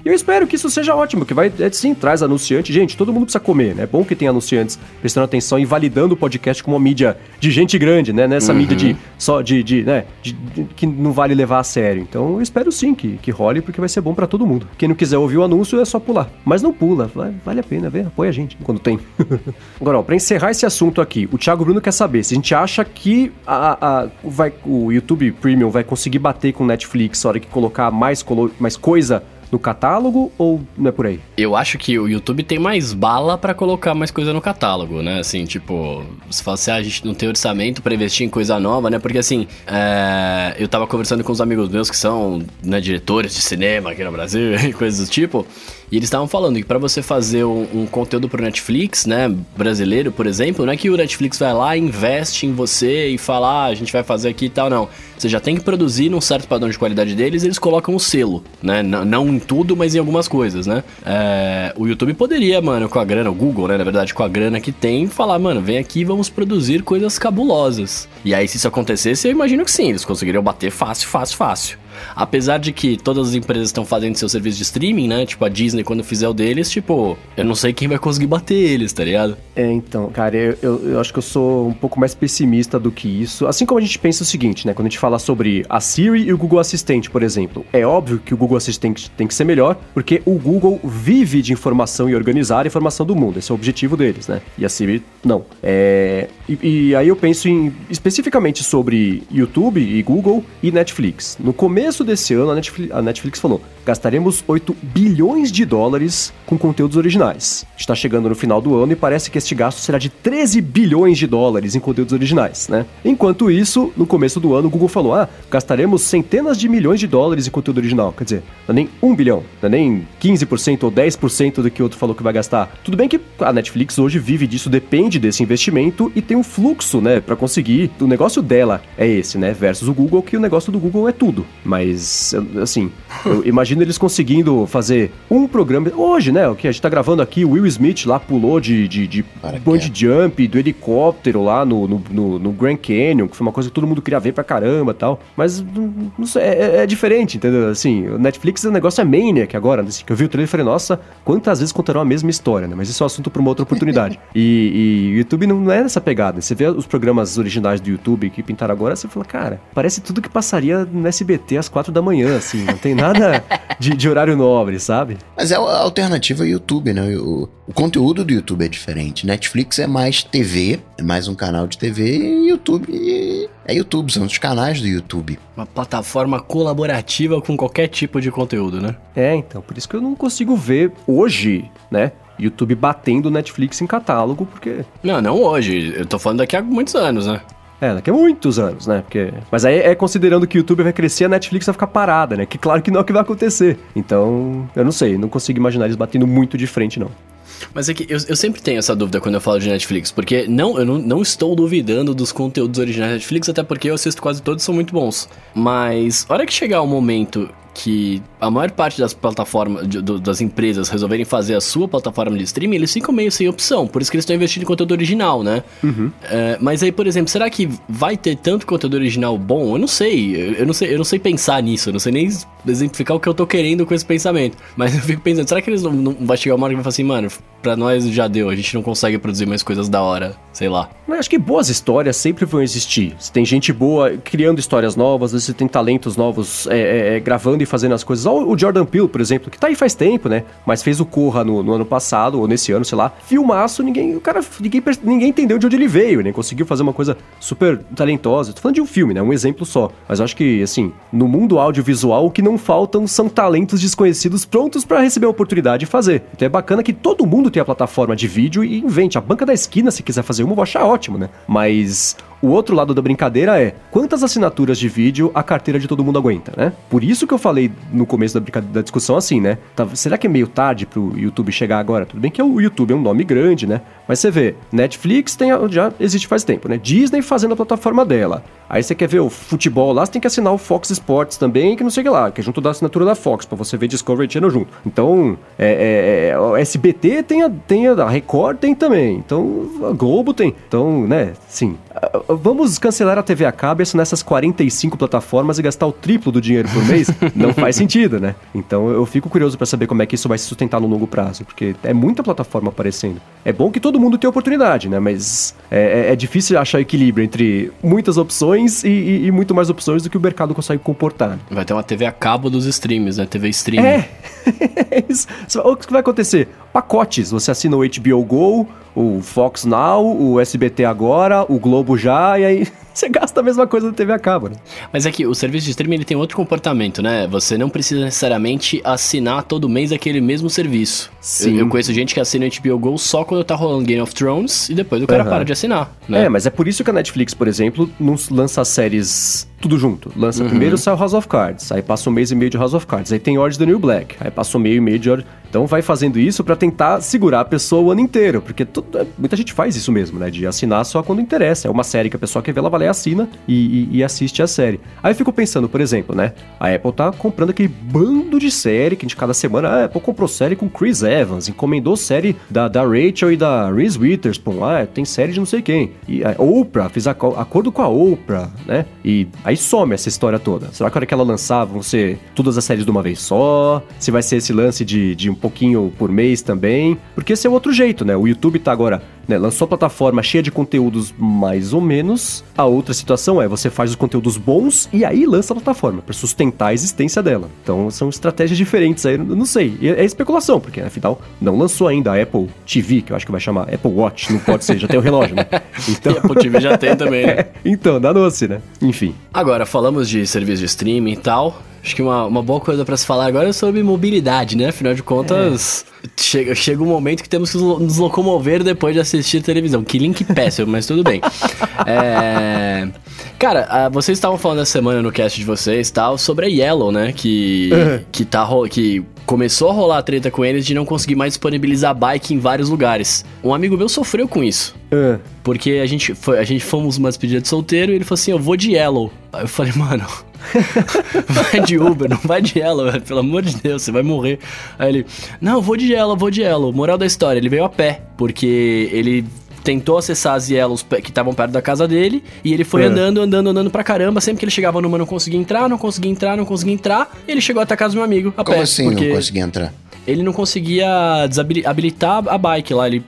E eu espero que isso seja ótimo, que vai, é, sim, traz anunciante. Gente, todo mundo precisa comer, né? É bom que tem anunciantes prestando atenção e validando o podcast como uma mídia de gente grande, né? Nessa Uhum. mídia de, só de, de né? De- de- que não vale levar a sério. Então, eu espero sim que, que role, porque vai ser bom pra todo mundo. Quem não quiser ouvir o anúncio é só pular. Mas não pula, vai- vale a pena, vê, apoia a gente quando tem. Agora, ó, pra encerrar esse assunto aqui, o Thiago Bruno quer saber se a gente acha que a, a- vai, o YouTube Premium vai conseguir bater com o Netflix na hora que colocar mais, colo- mais coisa no catálogo ou não é por aí? Eu acho que o YouTube tem mais bala pra colocar mais coisa no catálogo, né? Assim, tipo, se fala assim, ah, a gente não tem orçamento pra investir em coisa nova, né? Porque assim, é, eu tava conversando com uns amigos meus que são né, diretores de cinema aqui no Brasil e coisas do tipo, e eles estavam falando que pra você fazer um, um conteúdo pro Netflix, né, brasileiro, por exemplo, não é que o Netflix vai lá, investe em você e fala, ah, a gente vai fazer aqui e tal, não. Você já tem que produzir num certo padrão de qualidade deles, eles colocam o selo, né? N- não em tudo, mas em algumas coisas, né? É, o YouTube poderia, mano, com a grana, o Google, né, na verdade, com a grana que tem, falar, mano, vem aqui vamos produzir coisas cabulosas. E aí, se isso acontecesse, eu imagino que sim, eles conseguiriam bater fácil, fácil, fácil. Apesar de que todas as empresas estão fazendo seu serviço de streaming, né? Tipo, a Disney, quando fizer o deles, tipo, eu não sei quem vai conseguir bater eles, tá ligado? É, então, cara, eu, eu, eu acho que eu sou um pouco mais pessimista do que isso. Assim como a gente pensa o seguinte, né? Quando a gente fala sobre a Siri e o Google Assistente, por exemplo, é óbvio que o Google Assistente tem que ser melhor, porque o Google vive de informação e organizar a informação do mundo. Esse é o objetivo deles, né? E a Siri, não. É, e, e aí eu penso em, especificamente sobre YouTube e Google e Netflix. No começo desse ano, a Netflix, a Netflix falou: gastaremos 8 bilhões de dólares com conteúdos originais. Está chegando no final do ano e parece que este gasto será de 13 bilhões de dólares em conteúdos originais, né? Enquanto isso, no começo do ano, o Google falou: ah, gastaremos centenas de milhões de dólares em conteúdo original. Quer dizer, não é nem 1 bilhão, não é nem 15% ou 10% do que o outro falou que vai gastar. Tudo bem que a Netflix hoje vive disso, depende desse investimento e tem um fluxo, né, para conseguir. O negócio dela é esse, né, versus o Google, que o negócio do Google é tudo. Mas, assim, eu imagino eles conseguindo fazer um programa. Hoje, né? O que a gente tá gravando aqui, o Will Smith lá pulou de, de, de bungee jump, do helicóptero lá no, no, no, no, Grand Canyon, que foi uma coisa que todo mundo queria ver pra caramba e tal. Mas, não sei, é, é, diferente, entendeu? Assim, o Netflix, o negócio é Maniac agora. Assim, que eu vi o trailer e falei, nossa, quantas vezes contaram a mesma história, né? Mas isso é um assunto pra uma outra oportunidade. e, o YouTube não é nessa pegada. Você vê os programas originais do YouTube que pintaram agora, você fala, cara, parece tudo que passaria no SBT às quatro da manhã, assim. Não tem nada de, de horário nobre, sabe? Mas é a alternativa ao YouTube, né? O, o conteúdo do YouTube é diferente. Netflix é mais TV, é mais um canal de TV e YouTube é YouTube, são os canais do YouTube. Uma plataforma colaborativa com qualquer tipo de conteúdo, né? É, então, por isso que eu não consigo ver hoje, né? YouTube batendo Netflix em catálogo, porque. Não, não hoje. Eu tô falando daqui a muitos anos, né? É, daqui a muitos anos, né? Porque... Mas aí é considerando que o YouTube vai crescer a Netflix vai ficar parada, né? Que claro que não é o que vai acontecer. Então, eu não sei, não consigo imaginar eles batendo muito de frente, não. Mas é que eu, eu, sempre tenho essa dúvida quando eu falo de Netflix, porque não, eu não, não estou duvidando dos conteúdos originais da Netflix, até porque eu assisto quase todos são muito bons. Mas, hora que chegar o momento que a maior parte das plataformas, de, do, das empresas resolverem fazer a sua plataforma de streaming, eles ficam meio sem opção. Por isso que eles estão investindo em conteúdo original, né? Uhum. É, mas aí, por exemplo, será que vai ter tanto conteúdo original bom? Eu não sei. Eu não sei, eu não sei pensar nisso. Eu não sei nem exemplificar o que eu tô querendo com esse pensamento. Mas eu fico pensando, será que eles não, não vai chegar uma hora que vai falar assim, mano, pra nós já deu, a gente não consegue produzir mais coisas da hora, sei lá. Mas acho que boas histórias sempre vão existir. Se tem gente boa criando histórias novas, você tem talentos novos é, é, é gravando e fazendo as coisas. Olha o Jordan Peele, por exemplo, que tá aí faz tempo, né? Mas fez o Corra no, no, ano passado, ou nesse ano, sei lá. Filmaço, ninguém. O cara. Ninguém, ninguém entendeu de onde ele veio, né? Conseguiu fazer uma coisa super talentosa. Tô falando de um filme, né? Um exemplo só. Mas eu acho que, assim, no mundo audiovisual, o que não faltam são talentos desconhecidos prontos para receber a oportunidade de fazer. Então é bacana que todo mundo tenha a plataforma de vídeo e invente. A banca da esquina, se quiser fazer uma, eu vou achar ótimo, né? Mas o outro lado da brincadeira é quantas assinaturas de vídeo a carteira de todo mundo aguenta, né? Por isso que eu falei no começo da, da discussão assim, né? Tá, será que é meio tarde pro YouTube chegar agora? Tudo bem que o YouTube é um nome grande, né? Mas você vê, Netflix tem, já existe faz tempo, né? Disney fazendo a plataforma dela. Aí você quer ver o futebol lá, você tem que assinar o Fox Sports também, que não sei o que lá, que é junto da assinatura da Fox, para você ver Discovery Channel junto. Então, é, é, é, o SBT tem a, tem a Record tem também. Então, a Globo tem. Então, né, sim, vamos cancelar a TV a cabo nessas 45 plataformas e gastar o triplo do dinheiro por mês? não faz sentido, né? Então eu fico curioso para saber como é que isso vai se sustentar no longo prazo, porque é muita plataforma aparecendo. É bom que todo mundo tenha oportunidade, né? Mas é, é, é difícil achar equilíbrio entre muitas opções e, e, e, muito mais opções do que o mercado consegue comportar. Vai ter uma TV a cabo dos streams, né? TV streaming. É. é. O que vai acontecer? Pacotes. Você assina o HBO Go, o Fox Now, o SBT agora, o Globo já, e aí você gasta a mesma coisa da TV a cabo, né? Mas é que o serviço de streaming ele tem outro comportamento, né? Você não precisa necessariamente assinar todo mês aquele mesmo serviço. Sim. Eu, eu conheço gente que assina HBO Go só quando tá rolando Game of Thrones e depois o cara uhum. para de assinar, né? É, mas é por isso que a Netflix, por exemplo, não lança séries tudo junto. Lança uhum. primeiro sai o House of Cards, aí passa um mês e meio de House of Cards, aí tem Orange the New Black, aí passa um meio e meio de Então vai fazendo isso para tentar segurar a pessoa o ano inteiro, porque tudo, muita gente faz isso mesmo, né? De assinar só quando interessa. É uma série que a pessoa quer ver, ela vai lá assina e, e, e, assiste a série. Aí eu fico pensando, por exemplo, né? A Apple tá comprando aquele bando de série que de cada semana a Apple comprou série com Chris Evans, encomendou série da, da Rachel e da Reese Witherspoon. Ah, tem série de não sei quem. E a Oprah, fiz acordo com a Oprah, né? E aí some essa história toda. Será que a hora que ela lançar vão ser todas as séries de uma vez só? Se vai ser esse lance de, de um pouquinho por mês também? Porque esse é outro jeito, né? O YouTube tá agora né, lançou a plataforma cheia de conteúdos mais ou menos. A outra situação é você faz os conteúdos bons e aí lança a plataforma para sustentar a existência dela. Então são estratégias diferentes aí, não sei. É especulação, porque afinal não lançou ainda a Apple TV, que eu acho que vai chamar Apple Watch, não pode ser, já tem o relógio, né? Então... e Apple TV já tem também, né? então, danou-se, né? Enfim. Agora, falamos de serviço de streaming e tal. Acho que uma, uma boa coisa para se falar agora é sobre mobilidade, né? Afinal de contas, é. chega, chega um momento que temos que nos locomover depois de assistir televisão. Que link péssimo, mas tudo bem. É... Cara, vocês estavam falando essa semana no cast de vocês tal sobre a Yellow, né? Que, uhum. que, tá, que começou a rolar a treta com eles de não conseguir mais disponibilizar bike em vários lugares. Um amigo meu sofreu com isso. Uhum. Porque a gente, foi, a gente fomos uma despedida de solteiro e ele falou assim: Eu vou de Yellow. Aí eu falei, mano. vai de Uber, não vai de velho, pelo amor de Deus, você vai morrer. Aí ele, não, vou de Yellow, vou de Yellow. Moral da história, ele veio a pé, porque ele tentou acessar as Yellows que estavam perto da casa dele, e ele foi é. andando, andando, andando pra caramba. Sempre que ele chegava numa, não conseguia entrar, não conseguia entrar, não conseguia entrar. E ele chegou até a casa do meu amigo, a Como pé. assim porque... não conseguia entrar? Ele não conseguia habilitar a bike lá. Ele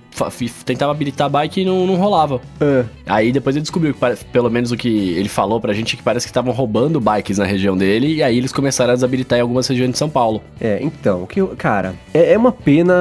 tentava habilitar a bike e não, não rolava. É. Aí depois ele descobriu que, pelo menos o que ele falou pra gente, que parece que estavam roubando bikes na região dele. E aí eles começaram a desabilitar em algumas regiões de São Paulo. É, então, que cara, é, é uma pena.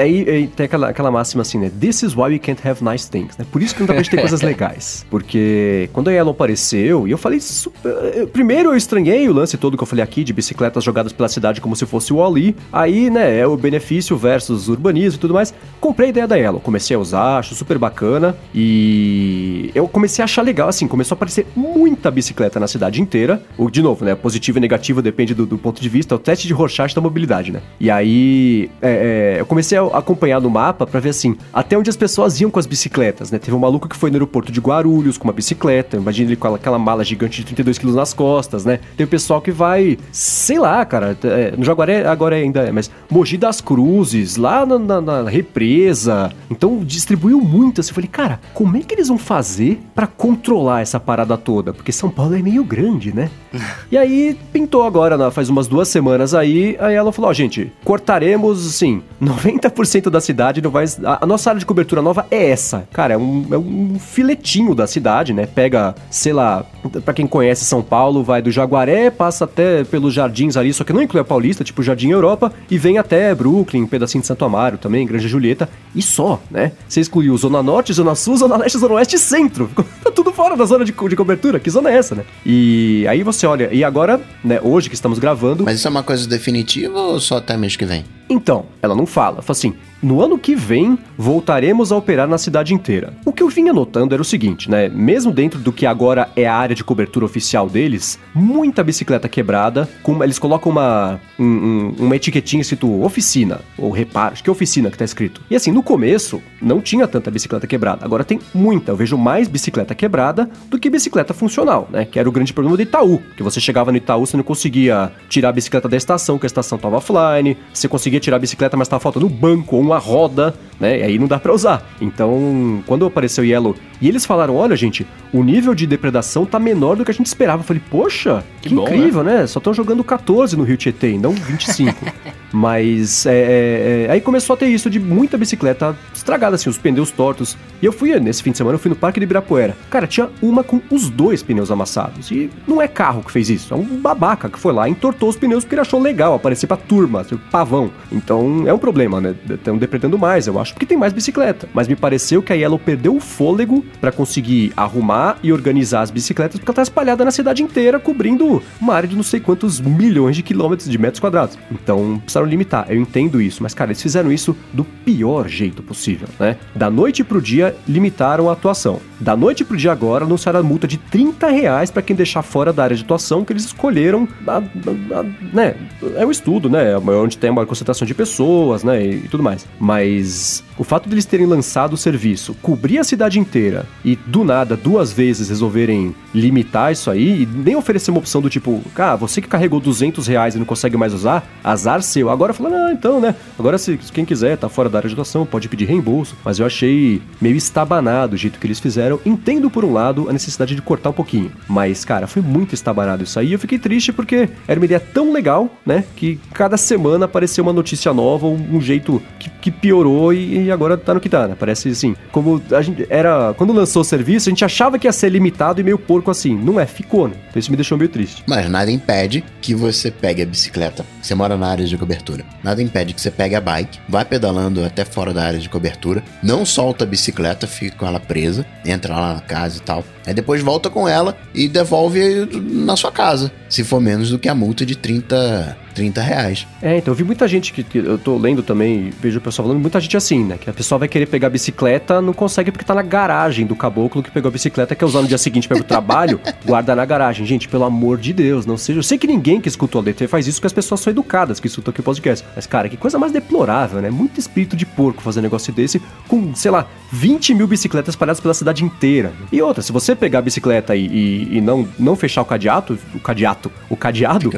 Aí é, tem aquela, aquela máxima assim, né? This is why we can't have nice things, né? Por isso que não dá pra gente ter coisas legais. Porque quando a Yellow apareceu, e eu falei. Super, primeiro eu estranhei o lance todo que eu falei aqui de bicicletas jogadas pela cidade como se fosse o Ali. Aí, né, é o benefício versus urbanismo e tudo mais. Comprei a ideia da Yellow, comecei a usar, acho super bacana e eu comecei a achar legal, assim, começou a aparecer muita bicicleta na cidade inteira. O, de novo, né, positivo e negativo depende do, do ponto de vista, o teste de Rorschach da mobilidade, né? E aí é, é, eu comecei a acompanhar no mapa para ver, assim, até onde as pessoas iam com as bicicletas, né? Teve um maluco que foi no aeroporto de Guarulhos com uma bicicleta, imagina ele com aquela mala gigante de 32 quilos nas costas, né? Tem o pessoal que vai, sei lá, cara, é, no Jaguaré agora ainda é, mas Mogi das Cruzes, lá na, na, na represa. Então distribuiu muito. Assim, eu falei, cara, como é que eles vão fazer para controlar essa parada toda? Porque São Paulo é meio grande, né? e aí pintou agora, faz umas duas semanas aí. Aí ela falou: Ó, oh, gente, cortaremos, assim, 90% da cidade não vai. A, a, nossa área de cobertura nova é essa. Cara, é um, é um filetinho da cidade, né? Pega, sei lá, para quem conhece São Paulo, vai do Jaguaré, passa até pelos jardins ali, só que não inclui a Paulista, tipo Jardim Europa, e vem até Brooklyn, um pedacinho de Santo Amaro também, Granja Julieta, e só, né? Você excluiu Zona Norte, Zona Sul, Zona Leste, Zona Oeste e Centro. tá tudo fora da zona de, de cobertura. Que zona é essa, né? E aí você olha, e agora, né, hoje que estamos gravando. Mas isso é uma coisa definitiva ou só até mês que vem? Então, ela não fala. Fala assim, no ano que vem, voltaremos a operar na cidade inteira. O que eu vinha notando era o seguinte, né? Mesmo dentro do que agora é a área de cobertura oficial deles, muita bicicleta quebrada, com, eles colocam uma, um, uma etiquetinha escrito oficina, ou reparo, acho que é oficina que tá escrito. E assim, no começo, não tinha tanta bicicleta quebrada, agora tem muita. Eu vejo mais bicicleta quebrada do que bicicleta funcional, né? Que era o grande problema do Itaú, que você chegava no Itaú, você não conseguia tirar a bicicleta da estação, que a estação tava offline, você conseguia tirar a bicicleta, mas tava faltando banco ou uma roda, né? E aí não dá para usar. Então, quando apareceu Yellow e eles falaram: olha, gente, o nível de depredação tá menor do que a gente esperava. Eu falei, poxa, que, que bom, incrível, né? né? Só estão jogando 14 no Rio Tietê, não 25. Mas é, é, é, aí começou a ter isso de muita bicicleta estragada, assim, os pneus tortos. E eu fui, nesse fim de semana, eu fui no Parque de Ibirapuera. Cara, tinha uma com os dois pneus amassados. E não é carro que fez isso, é um babaca que foi lá e entortou os pneus porque ele achou legal aparecer pra turma, assim, pavão. Então é um problema, né? Estão depredando mais, eu acho, porque tem mais bicicleta. Mas me pareceu que a Yellow perdeu o fôlego para conseguir arrumar e organizar as bicicletas, porque ela tá espalhada na cidade inteira, cobrindo uma área de não sei quantos milhões de quilômetros, de metros quadrados. Então, limitar. Eu entendo isso, mas, cara, eles fizeram isso do pior jeito possível, né? Da noite pro dia, limitaram a atuação. Da noite pro dia agora, anunciaram a multa de 30 reais para quem deixar fora da área de atuação que eles escolheram, a, a, a, né? É um estudo, né? Onde tem uma concentração de pessoas, né? E, e tudo mais. Mas o fato deles terem lançado o serviço, cobrir a cidade inteira e do nada, duas vezes resolverem limitar isso aí e nem oferecer uma opção do tipo, cara, ah, você que carregou 200 reais e não consegue mais usar, azar seu. Agora falando, ah, então, né? Agora se quem quiser tá fora da área de atuação, pode pedir reembolso. Mas eu achei meio estabanado o jeito que eles fizeram. Entendo por um lado a necessidade de cortar um pouquinho, mas cara, foi muito estabanado isso aí. Eu fiquei triste porque era uma ideia tão legal, né? Que cada semana apareceu uma notícia nova, um jeito que, que piorou e, e, agora tá no que tá, né? Parece assim, como a gente era. Quando lançou o serviço, a gente achava que ia ser limitado e meio porco assim. Não é, ficou, né? Então isso me deixou meio triste. Mas nada impede que você pegue a bicicleta. Você mora na área de cobertura. Nada impede que você pegue a bike, vá pedalando até fora da área de cobertura, não solta a bicicleta, fica com ela presa, entra lá na casa e tal. Aí depois volta com ela e devolve na sua casa, se for menos do que a multa de 30 30 reais. É, então eu vi muita gente que, que eu tô lendo também, vejo o pessoal falando, muita gente assim, né? Que a pessoa vai querer pegar a bicicleta, não consegue porque tá na garagem do caboclo que pegou a bicicleta, quer usar no dia seguinte para o trabalho, guarda na garagem. Gente, pelo amor de Deus, não seja. Eu sei que ninguém que escutou a letra faz isso, porque as pessoas são educadas que escutam aqui o podcast. Mas, cara, que coisa mais deplorável, né? Muito espírito de porco fazer um negócio desse com, sei lá, 20 mil bicicletas espalhadas pela cidade inteira. E outra, se você pegar a bicicleta e, e, e não, não fechar o cadeado, o cadeado, o cadeado,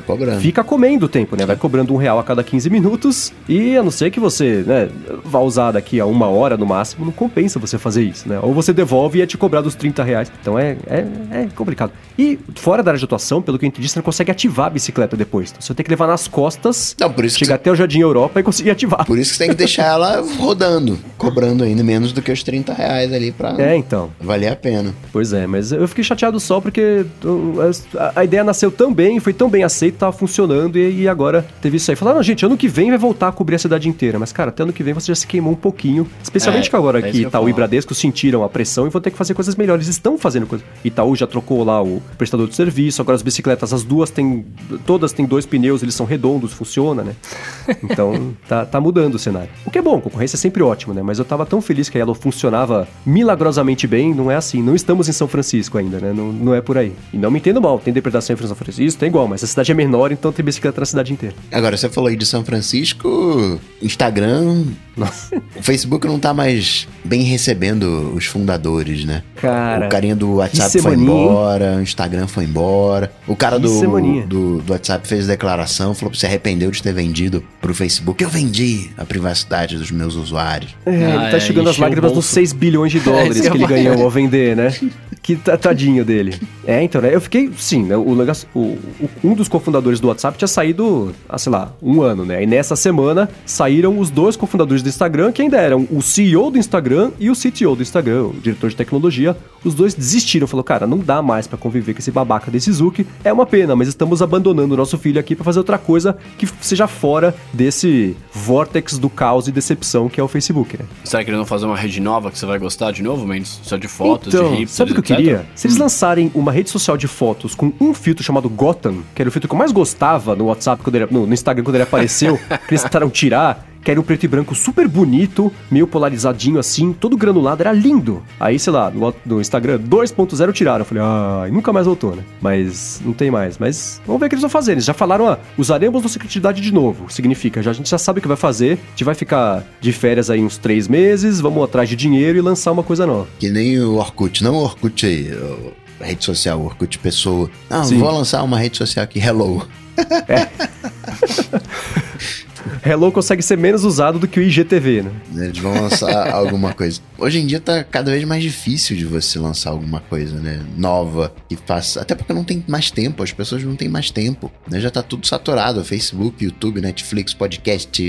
Fica fica comendo o tempo, né? Vai cobrando um real a cada 15 minutos e a não ser que você, né, vá usar daqui a uma hora no máximo, não compensa você fazer isso, né? Ou você devolve e é te cobrar dos 30 reais. Então é, é, é complicado. E fora da área de atuação, pelo que eu entendi, você não consegue ativar a bicicleta depois. Então você tem que levar nas costas, Não, por isso chegar você- até o Jardim Europa e conseguir ativar. Por isso que você tem que deixar ela rodando, cobrando ainda menos do que os 30 reais ali pra É, então. valer a pena. Pois é, mas eu fiquei chateado só porque uh, a, ideia nasceu tão bem, foi tão bem aceita, tava funcionando e, e agora teve isso aí. Falaram, gente, ano que vem vai voltar a cobrir a cidade inteira. Mas, cara, até ano que vem você já se queimou um pouquinho. Especialmente É, que agora é que Itaú e. Bradesco sentiram a pressão e vão ter que fazer coisas melhores. Estão fazendo coisas. Itaú já trocou lá o prestador de serviço, agora as bicicletas, as duas têm. Todas têm dois pneus, eles são redondos, funciona, né? Então, tá, tá mudando o cenário. O que é bom, concorrência é sempre ótimo, né? Mas eu tava tão feliz que a Yellow funcionava milagrosamente bem, não é assim. Não estamos em São Francisco ainda, né? Não, não é por aí. E não me entendo mal, tem depredação em São Francisco, tem igual, mas a cidade é menor, então tem bicicleta na cidade inteira. Agora, você falou aí de São Francisco, Instagram. O Facebook não tá mais bem recebendo os fundadores, né? Cara, o carinha do WhatsApp foi embora, o Instagram foi embora. O cara do, do, do WhatsApp fez declaração, falou que se arrependeu de ter vendido pro Facebook. Eu vendi a privacidade dos meus usuários. É, ele Ah, tá é, chegando às encheu o lágrimas dos bolso. 6 bilhões de dólares isso que ele ganhou ao vender, né? Que ta- tadinho dele. É, então, né? Eu fiquei, sim, né? O, o- o- um dos cofundadores do WhatsApp tinha saído, há, sei lá, um ano, né? E nessa semana saíram os dois cofundadores do Instagram, que ainda eram o CEO do Instagram e o CTO do Instagram, o diretor de tecnologia. Os dois desistiram, falou, cara, não dá mais pra conviver com esse babaca desse Zuki. É uma pena, mas estamos abandonando o nosso filho aqui pra fazer outra coisa que seja fora desse vórtex do caos e decepção que é o Facebook, né? Será que eles vão fazer uma rede nova que você vai gostar de novo, Mendes? Só de fotos, então, de hipsters, sabe o que eu queria? Se eles lançarem uma rede social de fotos com um filtro chamado Gotham, que era o filtro que eu mais gostava no WhatsApp, quando ele, no, no Instagram, quando ele apareceu, que eles tentaram tirar, que era um preto e branco super bonito, meio polarizadinho assim, todo granulado, era lindo. Aí, sei lá, no, no Instagram 2.0 tiraram. Eu falei, ah, e nunca mais voltou, né? Mas não tem mais. Mas vamos ver o que eles vão fazer. Eles já falaram, ah, usaremos nossa criatividade de novo. Significa, já, a gente já sabe o que vai fazer, a gente vai ficar de férias aí uns três meses, vamos atrás de dinheiro e lançar uma coisa nova. Que nem o Orkut, não o Orkut aí, a rede social, o Orkut pessoa. Não, Sim. vou lançar uma rede social aqui, Hello. Hello consegue ser menos usado do que o IGTV, né? Eles vão lançar alguma coisa. Hoje em dia tá cada vez mais difícil de você lançar alguma coisa, né? Nova, que faça. Até porque não tem mais tempo, as pessoas não têm mais tempo. Né? Já tá tudo saturado. Facebook, YouTube, Netflix, podcast.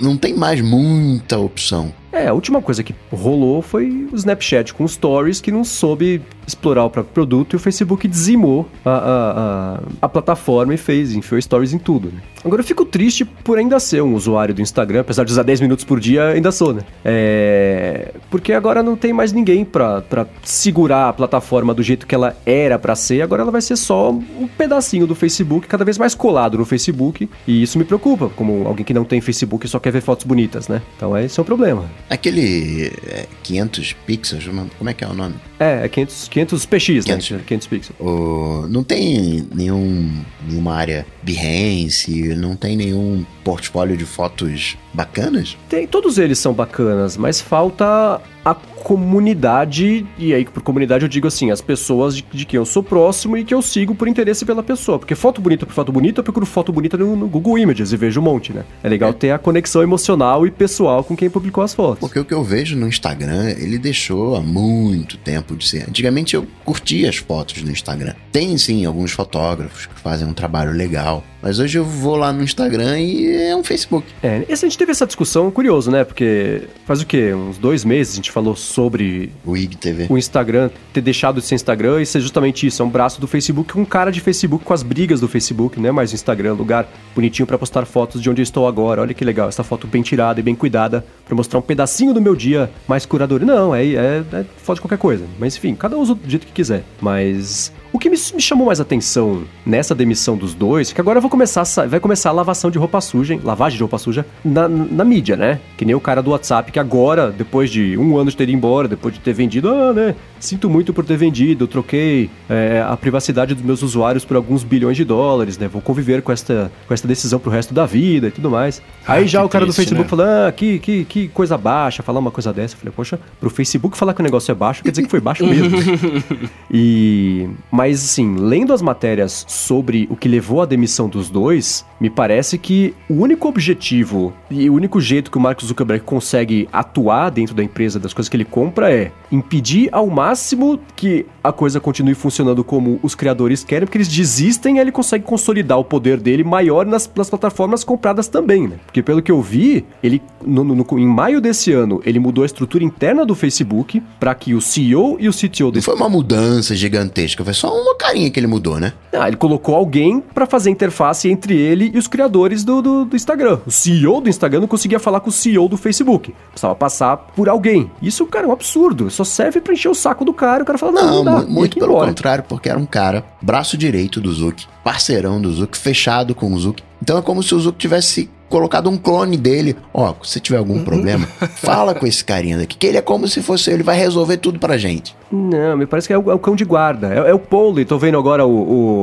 Não tem mais muita opção. É, a última coisa que rolou foi o Snapchat com stories que não soube explorar o próprio produto e o Facebook dizimou a, a, a, a plataforma e fez, enfiou stories em tudo, né? Agora eu fico triste por ainda ser um usuário do Instagram, apesar de usar 10 minutos por dia, ainda sou, né? É... Porque agora não tem mais ninguém pra, segurar a plataforma do jeito que ela era pra ser, agora ela vai ser só um pedacinho do Facebook, cada vez mais colado no Facebook, e isso me preocupa, como alguém que não tem Facebook e só quer ver fotos bonitas, né? Então esse é um problema. Aquele é, 500 pixels, como é que é o nome? É, é 500, 500 PX, 500. né? 500 pixels. O, não tem nenhum, nenhuma área Behance, não tem nenhum portfólio de fotos bacanas? Tem, todos eles são bacanas, mas falta a comunidade, e aí por comunidade eu digo assim, as pessoas de, de quem eu sou próximo e que eu sigo por interesse pela pessoa. Porque foto bonita por foto bonita, eu procuro foto bonita no, no Google Images e vejo um monte, né? É legal ter a conexão emocional e pessoal com quem publicou as fotos. Porque o que eu vejo no Instagram, ele deixou há muito tempo de ser. Antigamente eu curtia as fotos no Instagram. Tem sim alguns fotógrafos que fazem um trabalho legal. Mas hoje eu vou lá no Instagram e é um Facebook. É, esse, a gente teve essa discussão, curioso, né? Porque faz o quê? Uns dois meses a gente falou sobre O IGTV. o Instagram ter deixado de ser Instagram e ser justamente isso, é um braço do Facebook, um cara de Facebook com as brigas do Facebook, né? Mas o Instagram é um lugar bonitinho pra postar fotos de onde eu estou agora. Olha que legal, essa foto bem tirada e bem cuidada pra mostrar um pedacinho do meu dia mais curador. Não, é, é, é foto de qualquer coisa. Mas enfim, cada um usa do jeito que quiser. Mas O que me, me chamou mais atenção nessa demissão dos dois, que agora eu vou começar a, vai começar a lavação de roupa suja, hein? lavagem de roupa suja na, na mídia, né? Que nem o cara do WhatsApp que agora, depois de um ano de ter ido embora, depois de ter vendido, ah, né? Sinto muito por ter vendido, troquei é, a privacidade dos meus usuários por alguns bilhões de dólares, né? Vou conviver com esta, com esta decisão pro resto da vida e tudo mais. Ah, Aí já o cara triste, do Facebook né? falando, ah, que, que, que coisa baixa, falar uma coisa dessa. Eu falei, poxa, pro Facebook falar que o negócio é baixo, quer dizer que foi baixo mesmo. e. Mas assim, lendo as matérias sobre o que levou à demissão dos dois, me parece que o único objetivo e o único jeito que o Mark Zuckerberg consegue atuar dentro da empresa, das coisas que ele compra, é impedir ao máximo que a coisa continue funcionando como os criadores querem, porque eles desistem e ele consegue consolidar o poder dele maior nas, nas plataformas compradas também, né? Porque pelo que eu vi, ele no, no, em maio desse ano, ele mudou a estrutura interna do Facebook para que o CEO e o CTO desse... Não foi uma mudança gigantesca, foi só uma carinha que ele mudou, né? Ah, ele colocou alguém para fazer interface entre ele e os criadores do, do, do, Instagram. O CEO do Instagram não conseguia falar com o CEO do Facebook. Precisava passar por alguém. Isso, cara, é um absurdo. Só serve pra encher o saco do cara. O cara fala, não, não, não dá, muito pelo embora. contrário, porque era um cara, braço direito do Zuck, parceirão do Zuck, fechado com o Zuck. Então é como se o Zuck tivesse colocado um clone dele. Ó, se tiver algum uhum. problema, fala com esse carinha daqui, que ele é como se fosse ele, vai resolver tudo pra gente. Não, me parece que é o, é o cão de guarda. É, é o Pauli, tô vendo agora o,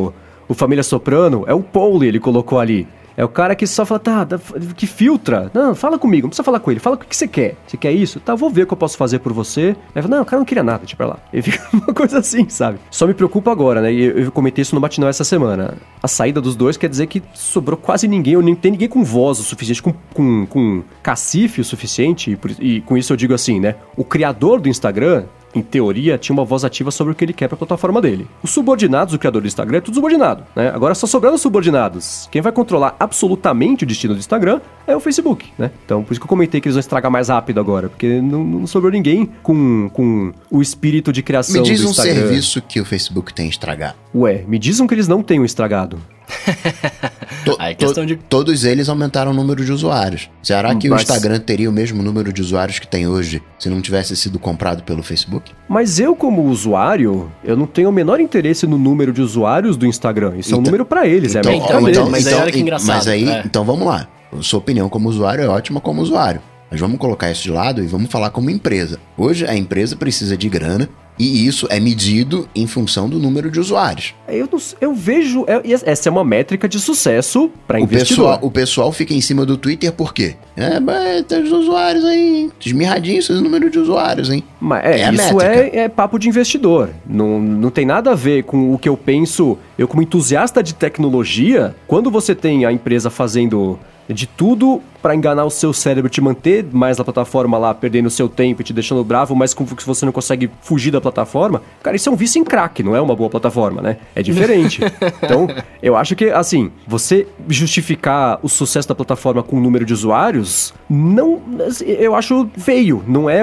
o, o Família Soprano, é o Pauli ele colocou ali. É o cara que só fala, tá, que filtra. Não, fala comigo, não precisa falar com ele. Fala o que você quer. Você quer isso? Tá, vou ver o que eu posso fazer por você. Aí fala, não, o cara não queria nada, tipo, lá. E fica uma coisa assim, sabe? Só me preocupa agora, né? Eu, eu comentei isso no Matinal essa semana. A saída dos dois quer dizer que sobrou quase ninguém, ou nem tem ninguém com voz o suficiente, com, com, com cacife o suficiente. E, e com isso eu digo assim, né? O criador do Instagram em teoria, tinha uma voz ativa sobre o que ele quer para a plataforma dele. Os subordinados, o criador do Instagram, é tudo subordinado, né? Agora só sobrando os subordinados. Quem vai controlar absolutamente o destino do Instagram é o Facebook, né? Então, por isso que eu comentei que eles vão estragar mais rápido agora, porque não, não sobrou ninguém com, com o espírito de criação Me diz um serviço que o Facebook tem estragado. Ué, me dizem que eles não tenham estragado. to, Aí, to, de... Todos eles aumentaram o número de usuários. Será que Mas... o Instagram teria o mesmo número de usuários que tem hoje se não tivesse sido comprado pelo Facebook? Mas eu, como usuário, eu não tenho o menor interesse no número de usuários do Instagram. Isso então, é um então- número para eles, então, é então, então, Mas aí olha que engraçado. Mas aí, é. então vamos lá. Sua opinião como usuário é ótima como usuário. Mas vamos colocar isso de lado e vamos falar como empresa. Hoje a empresa precisa de grana e isso é medido em função do número de usuários. Eu, não, eu vejo. É, essa é uma métrica de sucesso para investidor. Pessoal, o pessoal fica em cima do Twitter por quê? É, mas tem os usuários aí. Esmirradinhos esse número de usuários, hein? Mas é, é isso é, é, papo de investidor. Não, não tem nada a ver com o que eu penso. Eu, como entusiasta de tecnologia, quando você tem a empresa fazendo de tudo para enganar o seu cérebro, te manter mais na plataforma lá, perdendo o seu tempo e te deixando bravo, mas com que você não consegue fugir da plataforma, cara, isso é um vício em crack, não é uma boa plataforma, né? É diferente. então, eu acho que, assim, você justificar o sucesso da plataforma com o número de usuários, não. Eu acho feio. Não é.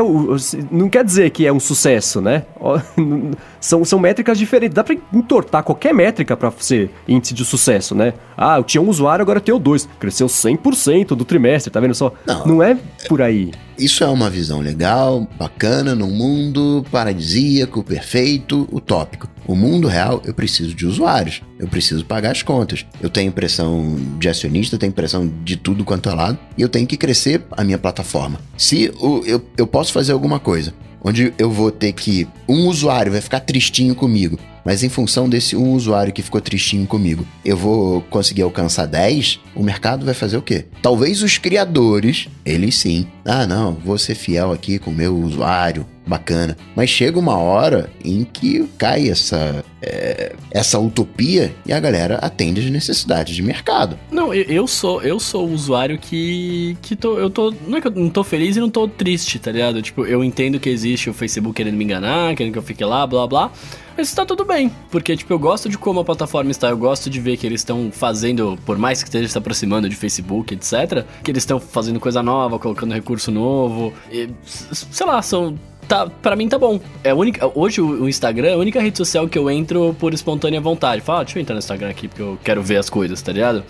Não quer dizer que é um sucesso, né? São, são métricas diferentes. Dá pra entortar qualquer métrica para ser índice de sucesso, né? Ah, eu tinha um usuário, agora eu tenho dois. Cresceu 100% do trimestre tá vendo só? Não, não é por aí. Isso é uma visão legal, bacana, num mundo paradisíaco, perfeito, utópico. O mundo real, eu preciso de usuários, eu preciso pagar as contas. Eu tenho pressão de acionista, eu tenho pressão de tudo quanto é lado, e eu tenho que crescer a minha plataforma. Se o, eu, eu posso fazer alguma coisa onde eu vou ter que. Um usuário vai ficar tristinho comigo, mas em função desse um usuário que ficou tristinho comigo, eu vou conseguir alcançar 10, o mercado vai fazer o quê? Talvez os criadores, eles sim. Ah, não, vou ser fiel aqui com o meu usuário, bacana. Mas chega uma hora em que cai essa, é, essa utopia e a galera atende as necessidades de mercado. Não, eu, sou eu sou o usuário que, que tô, eu tô. Não é que eu não tô feliz e não tô triste, tá ligado? Tipo, eu entendo que existe o Facebook querendo me enganar, querendo que eu fique lá, blá blá. Mas tá tudo bem, porque, tipo, eu gosto de como a plataforma está, eu gosto de ver que eles estão fazendo, por mais que esteja se aproximando de Facebook, etc., que eles estão fazendo coisa nova, colocando recurso novo, e, sei lá, são tá, pra mim tá bom. É única, hoje o Instagram é a única rede social que eu entro por espontânea vontade. Fala, ah, deixa eu entrar no Instagram aqui porque eu quero ver as coisas, tá ligado?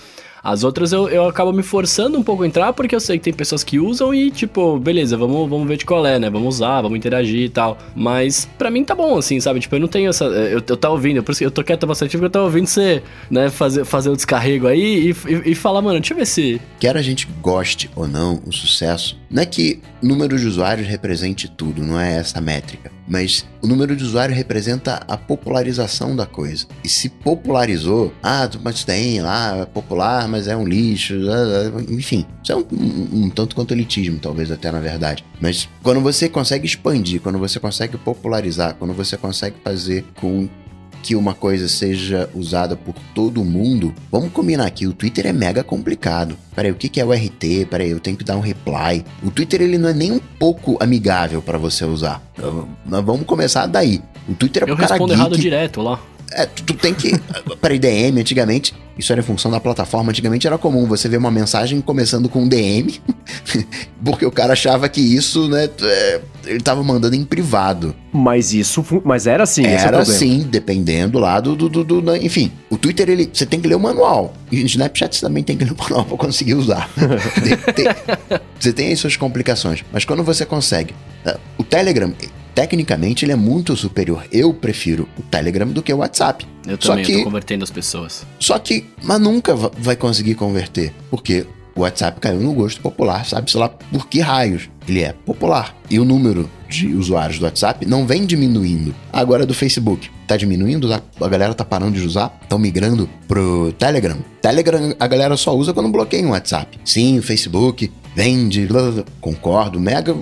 As outras eu, eu acabo me forçando um pouco a entrar, porque eu sei que tem pessoas que usam e, tipo, beleza, vamos, vamos ver de qual é, né? Vamos usar, vamos interagir e tal. Mas pra mim tá bom, assim, sabe? Tipo, eu não tenho essa. Eu, eu tava ouvindo, por isso que eu tô quieto bastante, porque eu tava ouvindo você, né, fazer, fazer o descarrego aí e, e, e falar, mano, deixa eu ver se. Quer a gente goste ou não, o sucesso não é que número de usuários represente tudo, não é essa métrica. Mas o número de usuários representa a popularização da coisa. E se popularizou, ah, mas tem lá, é popular, mas é um lixo, ah, ah, enfim. Isso é um, um, um tanto quanto elitismo, talvez até na verdade. Mas quando você consegue expandir, quando você consegue popularizar, quando você consegue fazer com que uma coisa seja usada por todo mundo, vamos combinar aqui, o Twitter é mega complicado. Peraí, o que é o RT? Peraí, eu tenho que dar um reply. O Twitter ele não é nem um pouco amigável para você usar. Mas vamos começar daí. O Twitter é eu cara respondo geek. errado direto lá. É, tu, tu tem que. Peraí, DM, antigamente, isso era em função da plataforma. Antigamente era comum você ver uma mensagem começando com DM, porque o cara achava que isso, né, é, ele tava mandando em privado. Mas isso, mas era assim, Era assim, dependendo lá do, do, do, do, Enfim, o Twitter, ele, você tem que ler o manual. E o Snapchat você também tem que ler o manual pra conseguir usar. tem, tem, você tem as suas complicações. Mas quando você consegue. Uh, o Telegram, tecnicamente ele é muito superior. Eu prefiro o Telegram do que o WhatsApp. Eu também, só que, eu tô convertendo as pessoas. Só que, mas nunca vai conseguir converter, porque o WhatsApp caiu no gosto popular, sabe-se lá por que raios. Ele é popular. E o número de usuários do WhatsApp não vem diminuindo. Agora do Facebook. Tá diminuindo? A galera tá parando de usar? Estão migrando pro Telegram. Telegram a galera só usa quando bloqueia o WhatsApp. Sim, o Facebook vende. Concordo, mega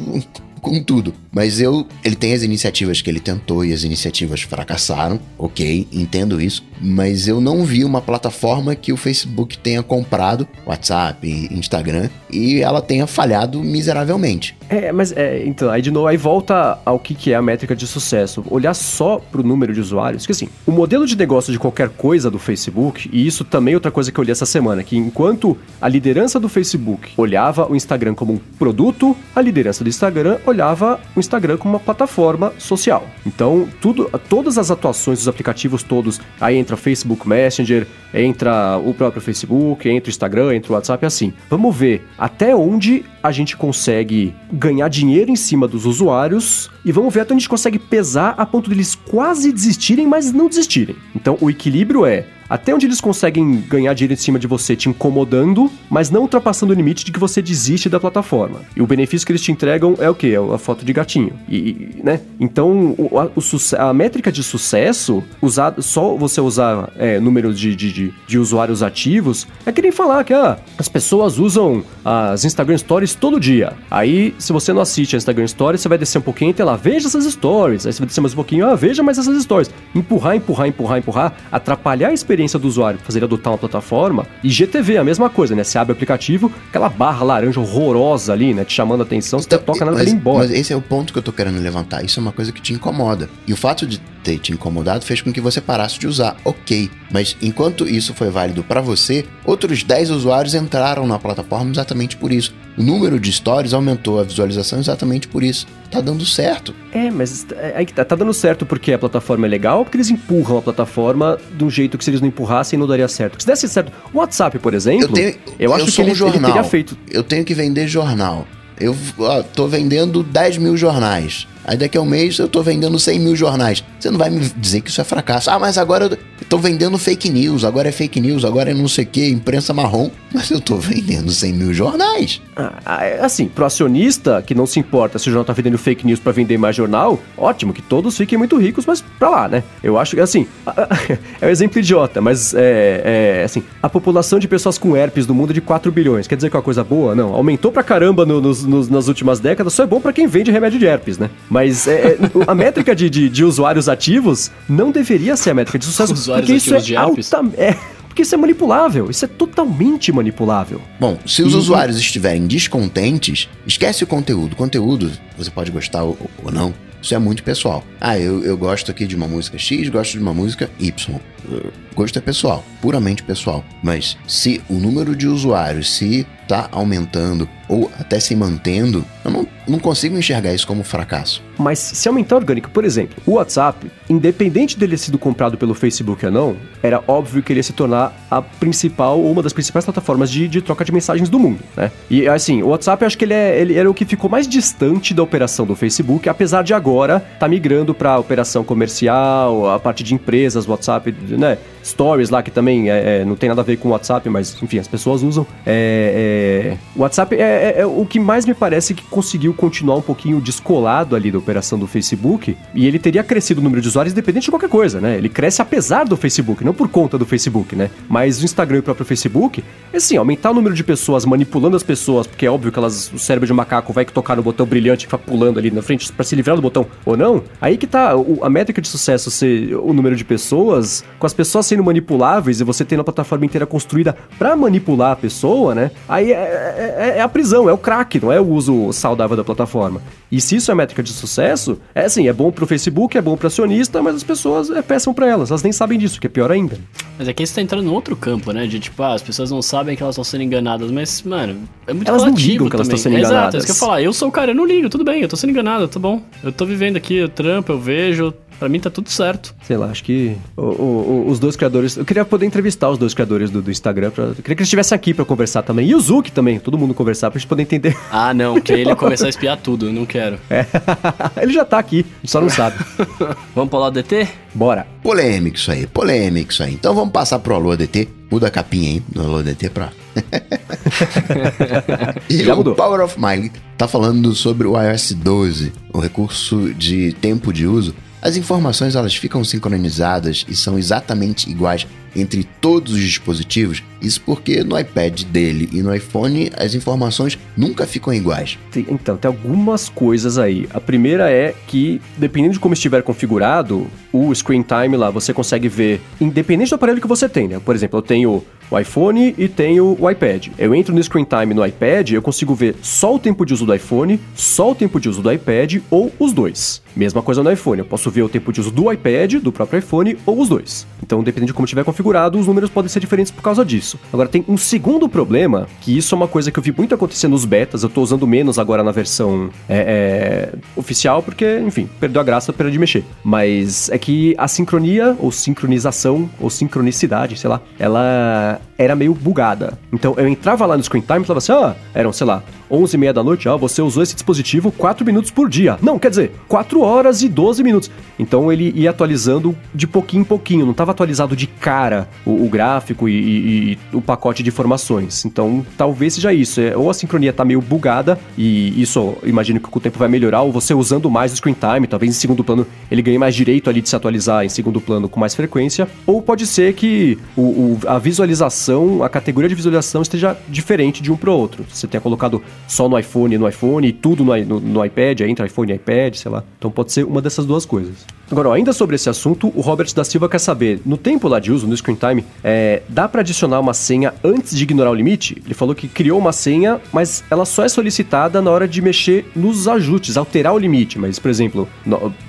com tudo. Mas eu, ele tem as iniciativas que ele tentou e as iniciativas fracassaram, ok, entendo isso. Mas eu não vi uma plataforma que o Facebook tenha comprado, WhatsApp, Instagram, e ela tenha falhado miseravelmente. É, mas é, então, aí de novo, aí volta ao que, que é a métrica de sucesso. Olhar só pro número de usuários, que assim, o modelo de negócio de qualquer coisa do Facebook, e isso também é outra coisa que eu li essa semana, que enquanto a liderança do Facebook olhava o Instagram como um produto, a liderança do Instagram olhava o Instagram como uma plataforma social. Então, tudo, todas as atuações dos aplicativos todos, aí entra Facebook Messenger, entra o próprio Facebook, entra o Instagram, entra o WhatsApp, assim. Vamos ver até onde a gente consegue ganhar dinheiro em cima dos usuários e vamos ver até onde a gente consegue pesar a ponto deles quase desistirem, mas não desistirem. Então, o equilíbrio é até onde eles conseguem ganhar dinheiro em cima de você te incomodando, mas não ultrapassando o limite de que você desiste da plataforma. E o benefício que eles te entregam é o quê? É a foto de gatinho. E, né? Então, a, o, a, métrica de sucesso, usar, só você usar é, número de, de, de, de, usuários ativos, é que nem falar que ah, as pessoas usam as Instagram Stories todo dia. Aí, se você não assiste a Instagram Stories, você vai descer um pouquinho e ter lá, veja essas stories. Aí você vai descer mais um pouquinho, ah, veja mais essas stories. Empurrar, empurrar, empurrar, empurrar, atrapalhar a experiência experiência do usuário, fazer ele adotar uma plataforma. E GTV, a mesma coisa, né? Você abre o aplicativo, aquela barra laranja horrorosa ali, né? Te chamando a atenção, então, você toca mas, ir embora. Mas esse é o ponto que eu tô querendo levantar. Isso é uma coisa que te incomoda. E o fato de ter te incomodado fez com que você parasse de usar. Ok. Mas enquanto isso foi válido para você, outros 10 usuários entraram na plataforma exatamente por isso. O número de stories aumentou a visualização exatamente por isso. Tá dando certo. É, mas é, aí tá, tá dando certo porque a plataforma é legal ou porque eles empurram a plataforma de um jeito que se eles não empurrassem não daria certo. Se desse certo, o WhatsApp, por exemplo, eu, tenho, eu acho eu que ele, um jornal. ele teria feito. Eu tenho que vender jornal. Eu ó, tô vendendo 10 mil jornais. Aí daqui a um mês eu tô vendendo 100 mil jornais. Você não vai me dizer que isso é fracasso. Ah, mas agora eu tô vendendo fake news, agora é fake news, agora é não sei o que, imprensa marrom. Mas eu tô vendendo 100 mil jornais. Ah, é assim, pro acionista que não se importa se o jornal tá vendendo fake news para vender mais jornal, ótimo, que todos fiquem muito ricos, mas pra lá, né? Eu acho que, assim, é um exemplo idiota, mas é, é, assim, a população de pessoas com herpes no mundo é de 4 bilhões. Quer dizer que é uma coisa boa? Não. Aumentou pra caramba no, nas últimas décadas, só é bom para quem vende remédio de herpes, né? Mas é, é, a métrica de, de, de, usuários ativos não deveria ser a métrica de sucesso. Usuários porque isso é alta, é, porque isso é manipulável, isso é totalmente manipulável. Bom, se os e... usuários estiverem descontentes, esquece o conteúdo. Conteúdo, você pode gostar ou, ou não, isso é muito pessoal. Ah, eu, eu gosto aqui de uma música X, gosto de uma música Y. gosto é pessoal, puramente pessoal. Mas se o número de usuários se está aumentando ou até se mantendo, eu não, não consigo enxergar isso como fracasso. Mas se aumentar orgânico, por exemplo, o WhatsApp, independente dele ter sido comprado pelo Facebook ou não, era óbvio que ele ia se tornar a principal ou uma das principais plataformas de, de troca de mensagens do mundo, né? E assim, o WhatsApp eu acho que ele, é, ele era o que ficou mais distante da operação do Facebook, apesar de agora tá migrando para operação comercial, a parte de empresas, WhatsApp, né? Stories lá que também é, é, não tem nada a ver com o WhatsApp, mas enfim, as pessoas usam. É, o WhatsApp é, é, é, o que mais me parece que conseguiu continuar um pouquinho descolado ali da operação do Facebook e ele teria crescido o número de usuários independente de qualquer coisa, né? Ele cresce apesar do Facebook, não por conta do Facebook, né? Mas o Instagram e o próprio Facebook, assim, aumentar o número de pessoas manipulando as pessoas, porque é óbvio que elas, o cérebro de macaco vai tocar no botão brilhante que vai pulando ali na frente para se livrar do botão ou não, aí que tá o, a métrica de sucesso ser o número de pessoas, com as pessoas sendo manipuláveis e você tendo a plataforma inteira construída para manipular a pessoa, né? Aí é, é, é, a prisão, é o crack, não é o uso saudável da plataforma. E se isso é métrica de sucesso, é assim, é bom pro Facebook, é bom pro acionista, mas as pessoas é péssimo para elas, elas nem sabem disso, que é pior ainda. Mas aqui você tá entrando em outro campo, né? De tipo, ah, as pessoas não sabem que elas estão sendo enganadas, mas, mano, é muito Elas não ligam que elas estão sendo enganadas. Exato, é isso que eu falar. Eu sou o cara, eu não ligo, tudo bem, eu tô sendo enganado, tá bom. Eu tô vivendo aqui, eu trampo, eu vejo, Pra mim tá tudo certo. Sei lá, acho que o, o, os dois criadores. Eu queria poder entrevistar os dois criadores do, do Instagram. Pra, eu queria que eles estivessem aqui pra conversar também. E o Zuki também, todo mundo conversar pra gente poder entender. Ah, não, porque ele começar a espiar tudo, eu não quero. É. ele já tá aqui, só não sabe. vamos pro lado DT? Bora. Polêmico isso aí, polêmico isso aí. Então vamos passar pro Alô DT. Muda a capinha aí no Alô DT pra. e Já mudou. o Power of Mind tá falando sobre o iOS 12, o recurso de tempo de uso as informações elas ficam sincronizadas e são exatamente iguais entre todos os dispositivos. Isso porque no iPad dele e no iPhone as informações nunca ficam iguais. Então, tem algumas coisas aí. A primeira é que, dependendo de como estiver configurado, o screen time lá você consegue ver, independente do aparelho que você tem, né? Por exemplo, eu tenho o iPhone e tenho o iPad. Eu entro no Screen Time no iPad, eu consigo ver só o tempo de uso do iPhone, só o tempo de uso do iPad ou os dois. Mesma coisa no iPhone, eu posso ver o tempo de uso do iPad, do próprio iPhone ou os dois. Então, dependendo de como estiver configurado, os números podem ser diferentes por causa disso. Agora, tem um segundo problema, que isso é uma coisa que eu vi muito acontecer nos betas, eu tô usando menos agora na versão é, é, oficial, porque, enfim, perdeu a graça, perdeu de mexer. Mas é que a sincronia, ou sincronização, ou sincronicidade, sei lá, ela era meio bugada. Então eu entrava lá no screen time e falava assim: ah, eram, sei lá, 11 e meia da noite, ah, você usou esse dispositivo 4 minutos por dia. Não, quer dizer, 4 horas e 12 minutos. Então ele ia atualizando de pouquinho em pouquinho, não estava atualizado de cara o, o gráfico e, e, e, o pacote de informações. Então talvez seja isso, é, ou a sincronia está meio bugada, e isso imagino que com o tempo vai melhorar, ou você usando mais o screen time, talvez em segundo plano ele ganhe mais direito ali de se atualizar em segundo plano com mais frequência, ou pode ser que o, o, a visualização, a categoria de visualização esteja diferente de um para outro. Você tenha colocado só no iPhone no iPhone e tudo no, no, no iPad, aí entra iPhone e iPad, sei lá. Então pode ser uma dessas duas coisas. Agora, ainda sobre esse assunto, o Robert da Silva quer saber, no tempo lá de uso, no screen time, é, dá para adicionar uma senha antes de ignorar o limite? Ele falou que criou uma senha, mas ela só é solicitada na hora de mexer nos ajustes, alterar o limite. Mas, por exemplo,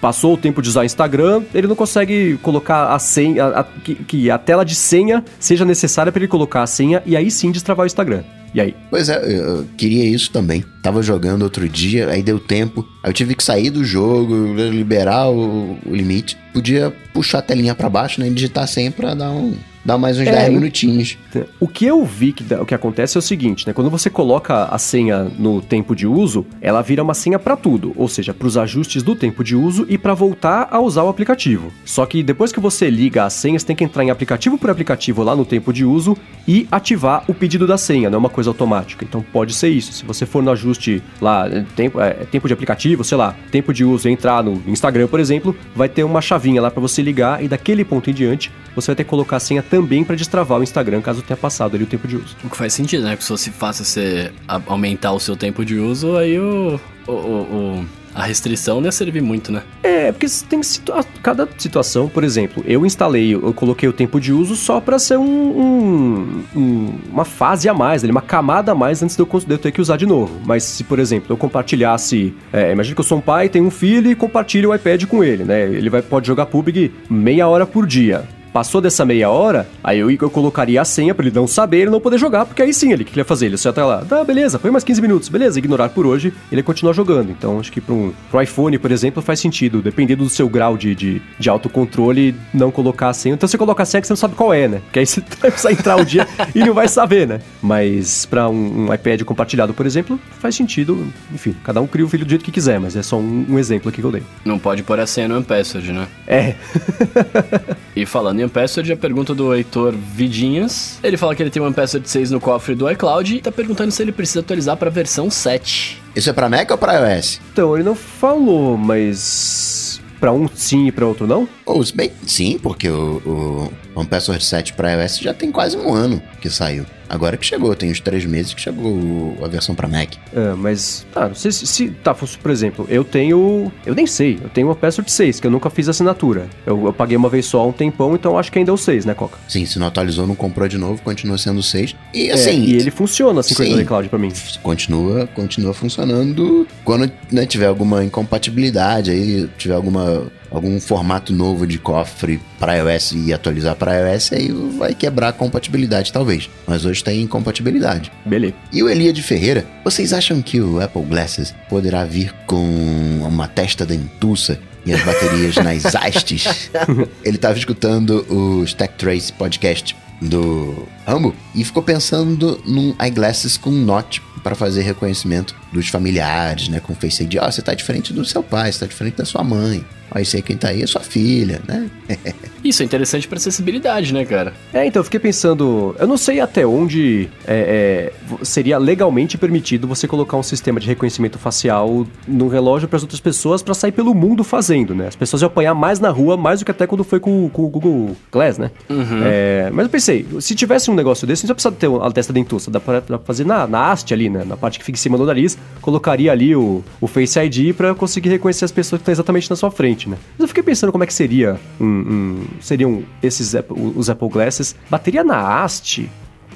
passou o tempo de usar Instagram, ele não consegue colocar a senha, a, a, que, que a tela de senha seja necessária para ele colocar a senha e aí sim destravar o Instagram. E aí? Pois é, eu queria isso também. Tava jogando outro dia, aí deu tempo. Aí eu tive que sair do jogo, liberar o, o limite. Podia puxar a telinha para baixo, né? E digitar sempre pra dar um, Dá mais uns é, 10 minutinhos. O que eu vi que o que acontece é o seguinte, né? Quando você coloca a senha no tempo de uso, ela vira uma senha para tudo, ou seja, para os ajustes do tempo de uso e para voltar a usar o aplicativo. Só que depois que você liga a senha, você tem que entrar em aplicativo por aplicativo lá no tempo de uso e ativar o pedido da senha, não é uma coisa automática. Então pode ser isso. Se você for no ajuste lá, é, tempo, é, tempo de aplicativo, sei lá, tempo de uso entrar no Instagram, por exemplo, vai ter uma chavinha lá para você ligar e daquele ponto em diante você vai ter que colocar a senha também para destravar o Instagram caso tenha passado ali o tempo de uso. O que faz sentido, né? Porque se você faça você aumentar o seu tempo de uso, aí o, o, o a restrição não ia servir muito, né? É, porque tem situa cada situação, por exemplo, eu instalei, eu coloquei o tempo de uso só para ser um, um, um, uma fase a mais, uma camada a mais antes de eu, de eu, ter que usar de novo. Mas se, por exemplo, eu compartilhasse, é, imagina que eu sou um pai, tenho um filho e compartilho o iPad com ele, né? Ele vai, pode jogar PUBG meia hora por dia Passou dessa meia hora, aí eu, eu colocaria a senha pra ele não saber e não poder jogar, porque aí sim ele, o que ele ia fazer? Ele só ia estar lá, tá, beleza, foi mais 15 minutos, beleza, ignorar por hoje, ele ia continuar jogando. Então acho que pra um pro iPhone, por exemplo, faz sentido, dependendo do seu grau de, de, de autocontrole, não colocar a senha. Então você coloca a senha que você não sabe qual é, né? Porque aí você vai precisar entrar o dia e não vai saber, né? Mas pra um, um iPad compartilhado, por exemplo, faz sentido. Enfim, cada um cria o filho do jeito que quiser, mas é só um, um exemplo aqui que eu dei. Não pode pôr a senha no Password, né? É. E falando em Password, a pergunta do Heitor Vidinhas. Ele fala que ele tem um Password 6 no cofre do iCloud e tá perguntando se ele precisa atualizar pra versão 7. Isso é pra Mac ou pra iOS? Então, ele não falou, mas. Pra um sim e pra outro não? Ou, se bem, sim, porque o, o One Password 7 para iOS já tem quase um ano que saiu. Agora que chegou, tem uns três meses que chegou a versão para Mac. É, mas, tá, não sei se, se tá, fosse, por exemplo, eu tenho, eu nem sei, eu tenho uma Password 6, que eu nunca fiz assinatura. Eu, eu paguei uma vez só há um tempão, então acho que ainda é o 6, né, Coca? Sim, se não atualizou, não comprou de novo, continua sendo 6. E É, assim, e ele funciona assim com o iCloud pra mim. continua, continua funcionando. Quando né, tiver alguma incompatibilidade aí, tiver alguma algum formato novo de cofre para iOS e atualizar para iOS, aí vai quebrar a compatibilidade talvez. Mas hoje tem incompatibilidade. Beleza. E o Elia de Ferreira, vocês acham que o Apple Glasses poderá vir com uma testa dentuça e as baterias nas hastes? Ele estava escutando o Stack Trace podcast do Rambo e ficou pensando num eyeglasses com Note para fazer reconhecimento dos familiares, né, com Face ID. Ó, você tá diferente do seu pai, você tá diferente da sua mãe. Aí quem tá aí é sua filha, né? Isso é interessante pra acessibilidade, né, cara? É, então eu fiquei pensando, eu não sei até onde é, é, seria legalmente permitido você colocar um sistema de reconhecimento facial no relógio para as outras pessoas para sair pelo mundo fazendo, né? As pessoas iam apanhar mais na rua, mais do que até quando foi com, com o Google Glass, né? É, mas eu pensei, se tivesse um negócio desse, não precisa ter a testa dentuça, dá pra, dá pra fazer na, na haste ali, né? Na parte que fica em cima do nariz, colocaria ali o, o Face ID para conseguir reconhecer as pessoas que estão exatamente na sua frente, né? Mas eu fiquei pensando como é que seria um, um- seriam esses os Apple Glasses. Bateria na haste?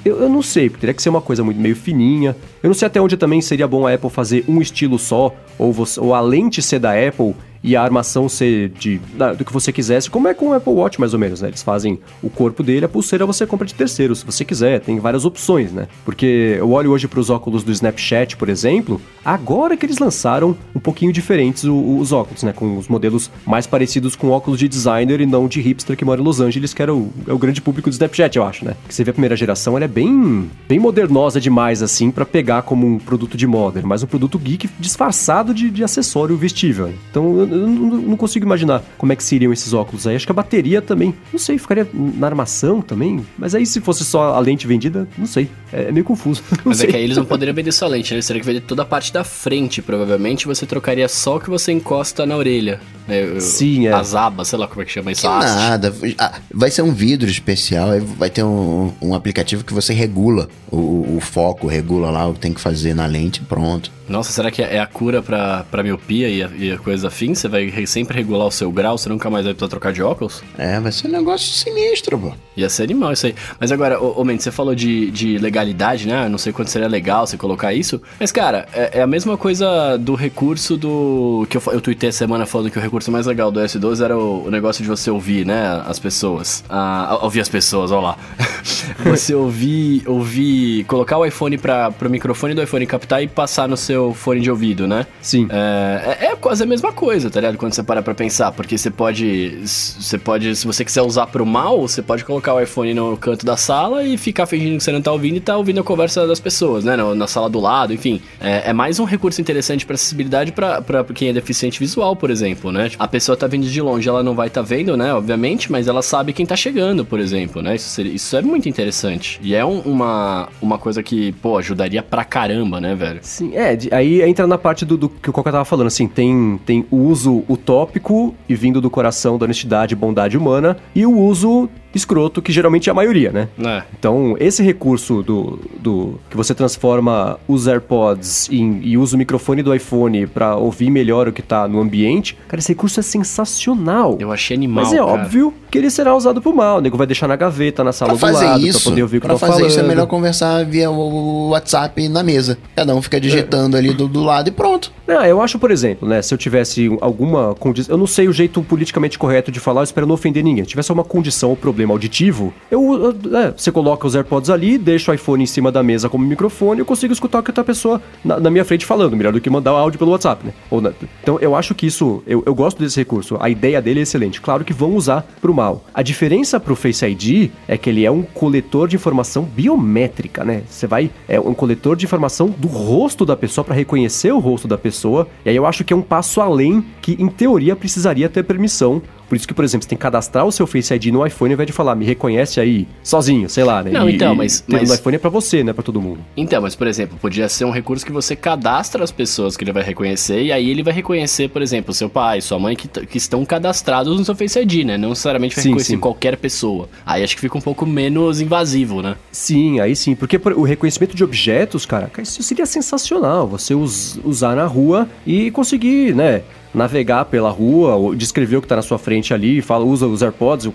Eu, eu não sei, teria que ser uma coisa muito meio fininha. Eu não sei até onde também seria bom a Apple fazer um estilo só, ou, você- ou a lente ser da Apple e a armação ser de, da- do que você quisesse, como é com o Apple Watch mais ou menos, né? Eles fazem o corpo dele, a pulseira você compra de terceiro, se você quiser, tem várias opções, né? Porque eu olho hoje para os óculos do Snapchat, por exemplo, agora que eles lançaram um pouquinho diferentes o- os óculos, né? Com os modelos mais parecidos com óculos de designer e não de hipster que mora em Los Angeles, que era o, é o grande público do Snapchat, eu acho, né? Que você vê a primeira geração, ela é bem, bem modernosa demais, assim, para pegar como um produto de moda, mas um produto geek disfarçado de, de acessório vestível. Então eu, não, consigo imaginar como é que seriam esses óculos aí. Acho que a bateria também, não sei, ficaria na armação também. Mas aí se fosse só a lente vendida, não sei. É, é meio confuso. Mas sei. é que aí eles não poderiam vender só lente, né? Eles teriam que vender toda a parte da frente, provavelmente. Você trocaria só o que você encosta na orelha. Né? Sim, é. As abas, sei lá como é que chama isso. A nada. Ah, Vai ser um vidro especial, vai ter um, um aplicativo que você regula o, o- foco, regula lá o que tem que fazer na lente e pronto. Nossa, será que é a cura pra, pra miopia e a, e a coisa afim? Você vai re- sempre regular o seu grau, você nunca mais vai precisar trocar de óculos? É, vai ser um negócio sinistro, pô. Ia ser animal isso aí. Mas agora, ô, ô Mendes, você falou de, de legalidade, né? Não sei quanto seria legal você colocar isso. Mas, cara, é, é a mesma coisa do recurso do. Que eu, eu tuitei essa semana falando que o recurso mais legal do S12 era o, o negócio de você ouvir, né? As pessoas. Ah, ouvir as pessoas, ó lá. você ouvir, ouvir. Colocar o iPhone pra, pro microfone do iPhone captar e passar no seu fone de ouvido, né? Sim. É, é- é quase a mesma coisa, tá ligado? Quando você para pra pensar, porque você pode, você pode, se você quiser usar pro mal, você pode colocar o iPhone no canto da sala e ficar fingindo que você não tá ouvindo e tá ouvindo a conversa das pessoas, né? No- Na sala do lado, enfim. É, é mais um recurso interessante pra acessibilidade pra quem é deficiente visual, por exemplo, né? Tipo, a pessoa tá vindo de longe, ela não vai tá vendo, né? Obviamente, mas ela sabe quem tá chegando, por exemplo, né? Isso, seria- isso é muito interessante. E é um- uma, uma coisa que, pô, ajudaria pra caramba, né, velho? Sim, é, de- aí entra na parte do, do que o Coca tava falando, assim, tem, tem o uso utópico e vindo do coração da honestidade e bondade humana, e o uso escroto, que geralmente é a maioria, né? É. Então, esse recurso do, do que você transforma os AirPods em, e usa o microfone do iPhone pra ouvir melhor o que tá no ambiente, cara, esse recurso é sensacional. Eu achei animal. Mas é cara. óbvio que ele será usado pro mal. O nego vai deixar na gaveta, na sala Pra do lado, isso, pra poder ouvir o que pra tá fazer isso é falando. melhor conversar via o WhatsApp na mesa. Cada um fica digitando ali do, do lado e pronto. Não, eu acho, por exemplo, né, se eu tivesse alguma condição, eu não sei o jeito politicamente correto de falar, eu espero não ofender ninguém. Se tivesse uma condição ou problema auditivo, eu, é, você coloca os AirPods ali, deixa o iPhone em cima da mesa como microfone, eu consigo escutar o que outra pessoa na, na minha frente falando, melhor do que mandar o áudio pelo WhatsApp, né? Na- então, eu acho que isso, eu, eu gosto desse recurso. A ideia dele é excelente. Claro que vão usar pro mal. A diferença pro Face ID é que ele é um coletor de informação biométrica, né? Você vai é um coletor de informação do rosto da pessoa para reconhecer o rosto da pessoa. E aí eu acho que é um passo além que em teoria precisaria ter permissão. Por isso que, por exemplo, você tem que cadastrar o seu Face ID no iPhone ao invés de falar, me reconhece aí sozinho, sei lá, né? Não, E- então, mas- mas- No iPhone é pra você, né? Pra todo mundo. Então, mas por exemplo, podia ser um recurso que você cadastra as pessoas que ele vai reconhecer, e aí ele vai reconhecer, por exemplo, seu pai, sua mãe, que, que estão cadastrados no seu Face ID, né? Não necessariamente vai Sim, reconhecer sim. qualquer pessoa. Aí acho que fica um pouco menos invasivo, né? Sim, aí sim, porque por- o reconhecimento de objetos, cara, cara, isso seria sensacional. Você us- usar na rua e conseguir, né? Navegar pela rua, descrever o que tá na sua frente ali, fala, usa os AirPods, o,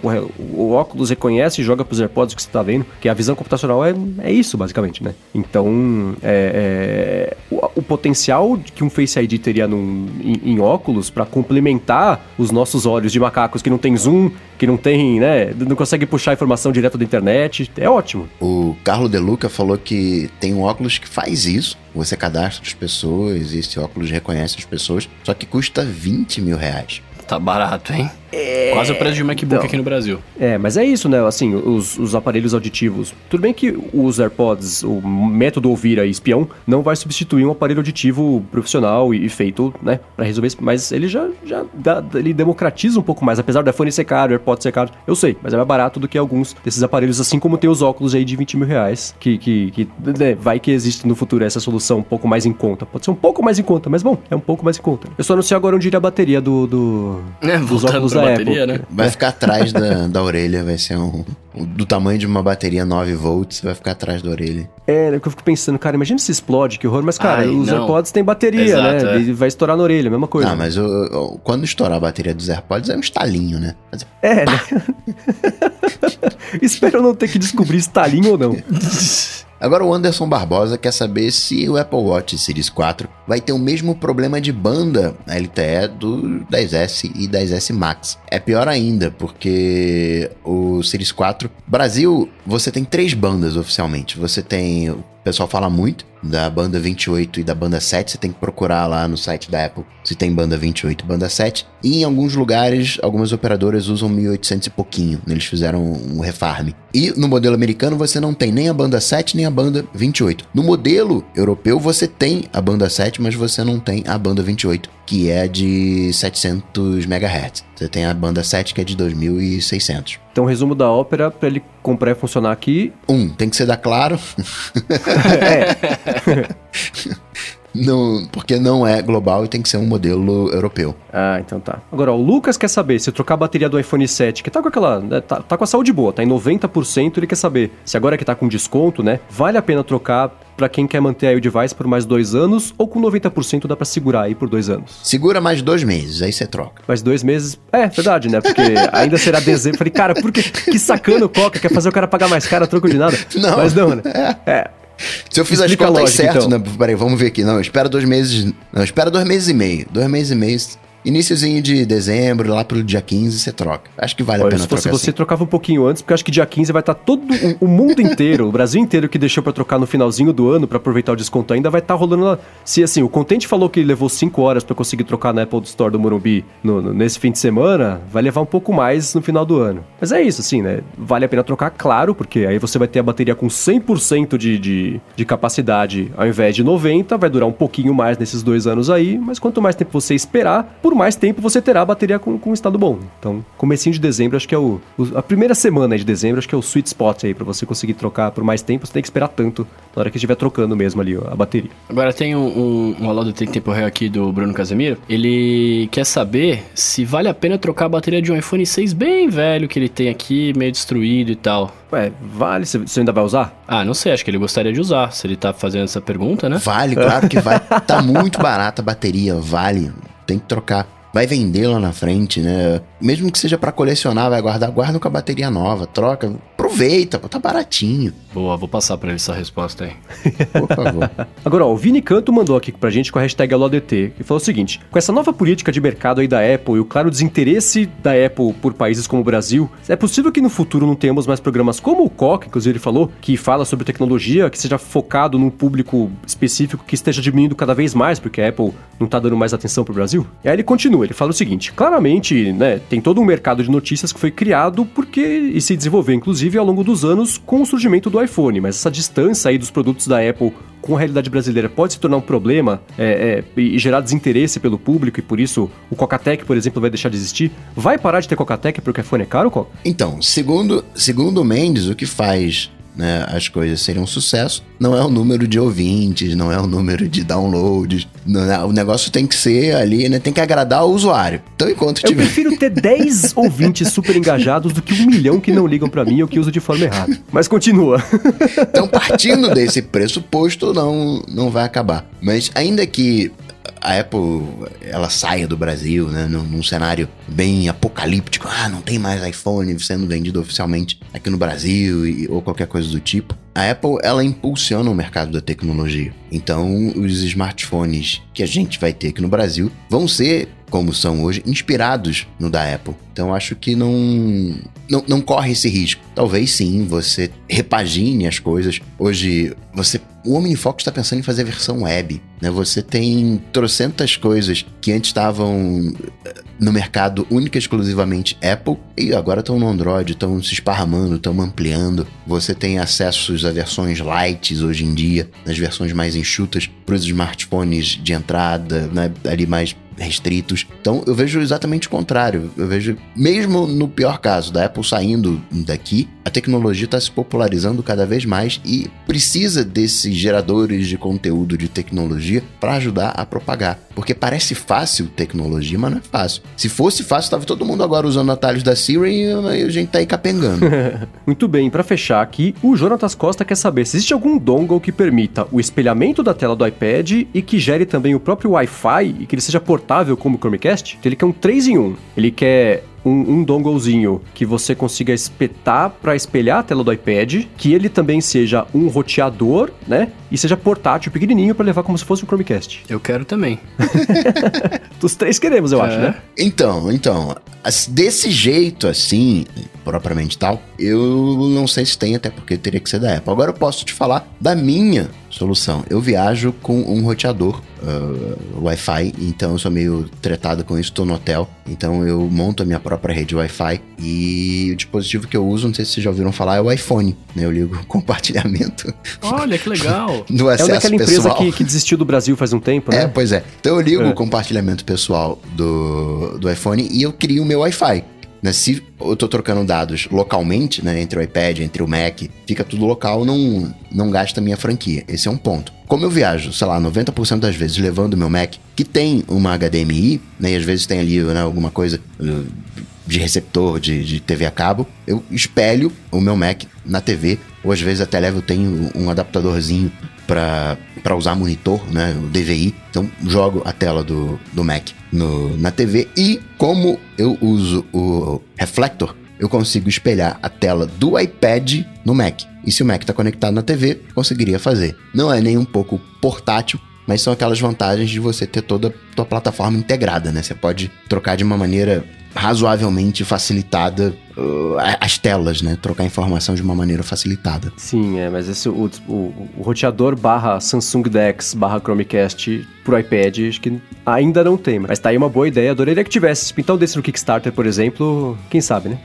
o óculos reconhece e joga pros AirPods o que você tá vendo. Que a visão computacional é, é isso, basicamente, né? Então, é, é, o, o potencial que um Face ID teria num- em, em óculos para complementar os nossos olhos de macacos que não tem zoom, que não tem, né? Não consegue puxar informação direto da internet, é ótimo. O Carlo De Luca falou que tem um óculos que faz isso. Você cadastra as pessoas e esse óculos reconhece as pessoas, só que custa 20 mil reais. Tá barato, hein? Quase o preço de um MacBook então. aqui no Brasil. É, mas é isso, né? Assim, os, os aparelhos auditivos. Tudo bem que os AirPods, o método ouvir aí, espião, não vai substituir um aparelho auditivo profissional e, e feito, né, pra resolver isso. Mas ele já, já dá- ele democratiza um pouco mais. Apesar do iPhone ser caro, o AirPods ser caro, eu sei, mas é mais barato do que alguns desses aparelhos, assim como tem os óculos aí de 20 mil reais, que, que, que né, vai que existe no futuro essa solução um pouco mais em conta. Pode ser um pouco mais em conta, mas bom, é um pouco mais em conta. Eu só não sei agora onde iria a bateria do, do, É, dos óculos da bateria, Apple. né? Vai ficar atrás da, da orelha, vai ser um, um- do tamanho de uma bateria 9 volts, vai ficar atrás da orelha. É, né, que eu fico pensando, cara, imagina se explode, que horror. Mas, cara, Ai, os não. AirPods têm bateria, Exato, né? é. Ele vai estourar na orelha, mesma coisa. Ah, mas o- o- quando estourar a bateria dos AirPods é um estalinho, né? Mas- É, né? Espero não ter que descobrir estalinho ou não. Agora o Anderson Barbosa quer saber se o Apple Watch Series 4 vai ter o mesmo problema de banda LTE do 10S e 10S Max. É pior ainda, porque o Series 4, Brasil, você tem três bandas oficialmente. Você tem, o pessoal fala muito da banda 28 e da banda 7, você tem que procurar lá no site da Apple se tem banda 28 e banda 7. E em alguns lugares, algumas operadoras usam 1800 e pouquinho. Eles fizeram um refarm. E no modelo americano você não tem nem a banda 7 nem a banda 28. No modelo europeu você tem a banda 7, mas você não tem a banda 28, que é de 700 MHz. Você tem a banda 7 que é de 2600. Então, resumo da ópera, pra ele comprar e funcionar aqui. Um, tem que ser da Claro. não, porque não é global e tem que ser um modelo europeu. Ah, então tá. Agora, ó, o Lucas quer saber se trocar a bateria do iPhone 7, que tá com aquela. né, tá, tá com a saúde boa, tá em 90%, ele quer saber se agora que tá com desconto, né? Vale a pena trocar pra quem quer manter aí o device por mais dois anos ou com 90% dá pra segurar aí por dois anos? Segura mais dois meses, aí você troca. Mais dois meses. É, verdade, né? Porque ainda será dezembro. Falei, cara, por que, que sacana o Coca? Quer fazer o cara pagar mais caro troco de nada? Não. Mas não, né? É. Se eu fiz Explica as contas lógica, certas, então. né? Peraí, vamos ver aqui. Não, espera dois meses. Não, espera dois meses e meio. Dois meses e meio. Iníciozinho de dezembro, lá pro dia 15, você troca. Acho que vale a Olha, pena se fosse trocar você, assim. trocava um pouquinho antes, porque eu acho que dia 15 vai estar todo o, o mundo inteiro, o Brasil inteiro que deixou pra trocar no finalzinho do ano pra aproveitar o desconto ainda vai estar rolando lá. Se assim, o Contente falou que levou 5 horas pra conseguir trocar na Apple Store do Morumbi no- no- nesse fim de semana, vai levar um pouco mais no final do ano. Mas é isso, assim, né? Vale a pena trocar, claro, porque aí você vai ter a bateria com 100% de, de, de capacidade ao invés de 90%, vai durar um pouquinho mais nesses dois anos aí, mas quanto mais tempo você esperar, por mais tempo você terá a bateria com, com estado bom. Então, comecinho de dezembro, acho que é o, o- A primeira semana de dezembro, acho que é o sweet spot aí, pra você conseguir trocar por mais tempo, você tem que esperar tanto na hora que estiver trocando mesmo ali ó, a bateria. Agora tem um, um, um alô do Tem Tempo Real aqui do Bruno Casemiro. Ele quer saber se vale a pena trocar a bateria de um iPhone 6 bem velho que ele tem aqui, meio destruído e tal. Ué, vale? Você você ainda vai usar? Ah, não sei, acho que ele gostaria de usar, se ele tá fazendo essa pergunta, né? Vale, claro que vale. tá muito barata a bateria, vale. Tem que trocar. vai vender lá na frente, né? Mesmo que seja para colecionar, vai guardar, guarda com a bateria nova, troca, aproveita, tá baratinho. Boa, vou passar para ele essa resposta aí. Por favor. Agora, ó, o Vini Canto mandou aqui pra gente com a hashtag AloDT, e falou o seguinte: com essa nova política de mercado aí da Apple e o claro desinteresse da Apple por países como o Brasil, é possível que no futuro não tenhamos mais programas como o COC, inclusive ele falou, que fala sobre tecnologia, que seja focado num público específico que esteja diminuindo cada vez mais, porque a Apple não tá dando mais atenção pro Brasil? E aí ele continua, ele fala o seguinte: claramente, né, tem todo um mercado de notícias que foi criado porque e se desenvolveu, inclusive, ao longo dos anos com o surgimento do iPhone, mas essa distância aí dos produtos da Apple com a realidade brasileira pode se tornar um problema é, é, e gerar desinteresse pelo público e por isso o Coca-Tech, por exemplo, vai deixar de existir? Vai parar de ter Coca-Tech porque o iPhone é caro, Coca? Então, segundo, segundo o Mendes, o que faz né, as coisas serem um sucesso, não é o número de ouvintes, não é o número de downloads. É, o negócio tem que ser ali, né? Tem que agradar o usuário. Então, enquanto tiver. Eu prefiro ter 10 ouvintes super engajados do que um milhão que não ligam para mim ou que usam de forma errada. Mas continua. então, partindo desse pressuposto, não, não vai acabar. Mas ainda que a Apple ela saia do Brasil, né, num, num, cenário bem apocalíptico, ah, não tem mais iPhone sendo vendido oficialmente aqui no Brasil e, ou qualquer coisa do tipo. A Apple ela impulsiona o mercado da tecnologia. Então, os smartphones que a gente vai ter aqui no Brasil vão ser como são hoje, inspirados no da Apple. Então acho que não, não, não corre esse risco. Talvez sim, você repagine as coisas. Hoje, você o OmniFocus está pensando em fazer a versão web. Né? Você tem trocentas coisas que antes estavam eh, no mercado única e exclusivamente Apple e agora estão no Android, estão se esparramando, estão ampliando. Você tem acessos a versões light hoje em dia, nas versões mais enxutas para os smartphones de entrada, né? ali mais restritos. Então eu vejo exatamente o contrário. Eu vejo, mesmo no pior caso da Apple saindo daqui, a tecnologia está se popularizando cada vez mais e precisa desses geradores de conteúdo de tecnologia para ajudar a propagar. Porque parece fácil tecnologia, mas não é fácil. Se fosse fácil, tava todo mundo agora usando atalhos da Siri e a gente tá aí capengando. Muito bem, para fechar aqui, o Jonatas Costa quer saber se existe algum dongle que permita o espelhamento da tela do iPad e que gere também o próprio Wi-Fi e que ele seja portável como o Chromecast. Então ele quer um 3 em 1. Ele quer um, um donglezinho que você consiga espetar para espelhar a tela do iPad, que ele também seja um roteador, né? E seja portátil, pequenininho, para levar como se fosse um Chromecast. Eu quero também. Dos três queremos, eu é. acho, né? Então, então, desse jeito assim, propriamente tal, eu não sei se tem, até porque teria que ser da Apple. Agora eu posso te falar da minha solução. Eu viajo com um roteador uh, Wi-Fi, então eu sou meio tretado com isso, estou no hotel, então eu monto a minha própria rede Wi-Fi e o dispositivo que eu uso, não sei se vocês já ouviram falar, é o iPhone, né? Eu ligo compartilhamento. Olha, que legal! do acesso é daquela empresa que, que, desistiu do Brasil faz um tempo, né? É, pois é. Então eu ligo é. o compartilhamento pessoal do, do iPhone e eu crio o meu Wi-Fi. Né? Se eu estou trocando dados localmente, né, entre o iPad, entre o Mac, fica tudo local, não, não gasta minha franquia. Esse é um ponto. Como eu viajo, sei lá, 90% das vezes levando meu Mac, que tem uma HDMI, né, e às vezes tem ali né, alguma coisa uh, de receptor de, de TV a cabo, eu espelho o meu Mac na TV, ou às vezes até levo, tenho um adaptadorzinho para usar monitor, né, o DVI. Então jogo a tela do, do Mac no, na TV e como eu uso o reflector, eu consigo espelhar a tela do iPad no Mac. E se o Mac está conectado na TV, conseguiria fazer. Não é nem um pouco portátil, mas são aquelas vantagens de você ter toda a tua plataforma integrada, né? Você pode trocar de uma maneira razoavelmente facilitada uh, as telas, né? Trocar informação de uma maneira facilitada. Sim, é, mas esse o, o, o roteador barra Samsung Dex barra Chromecast pro iPad, acho que ainda não tem. Mas tá aí uma boa ideia. Adoraria que tivesse. Então desse no Kickstarter, por exemplo, quem sabe, né?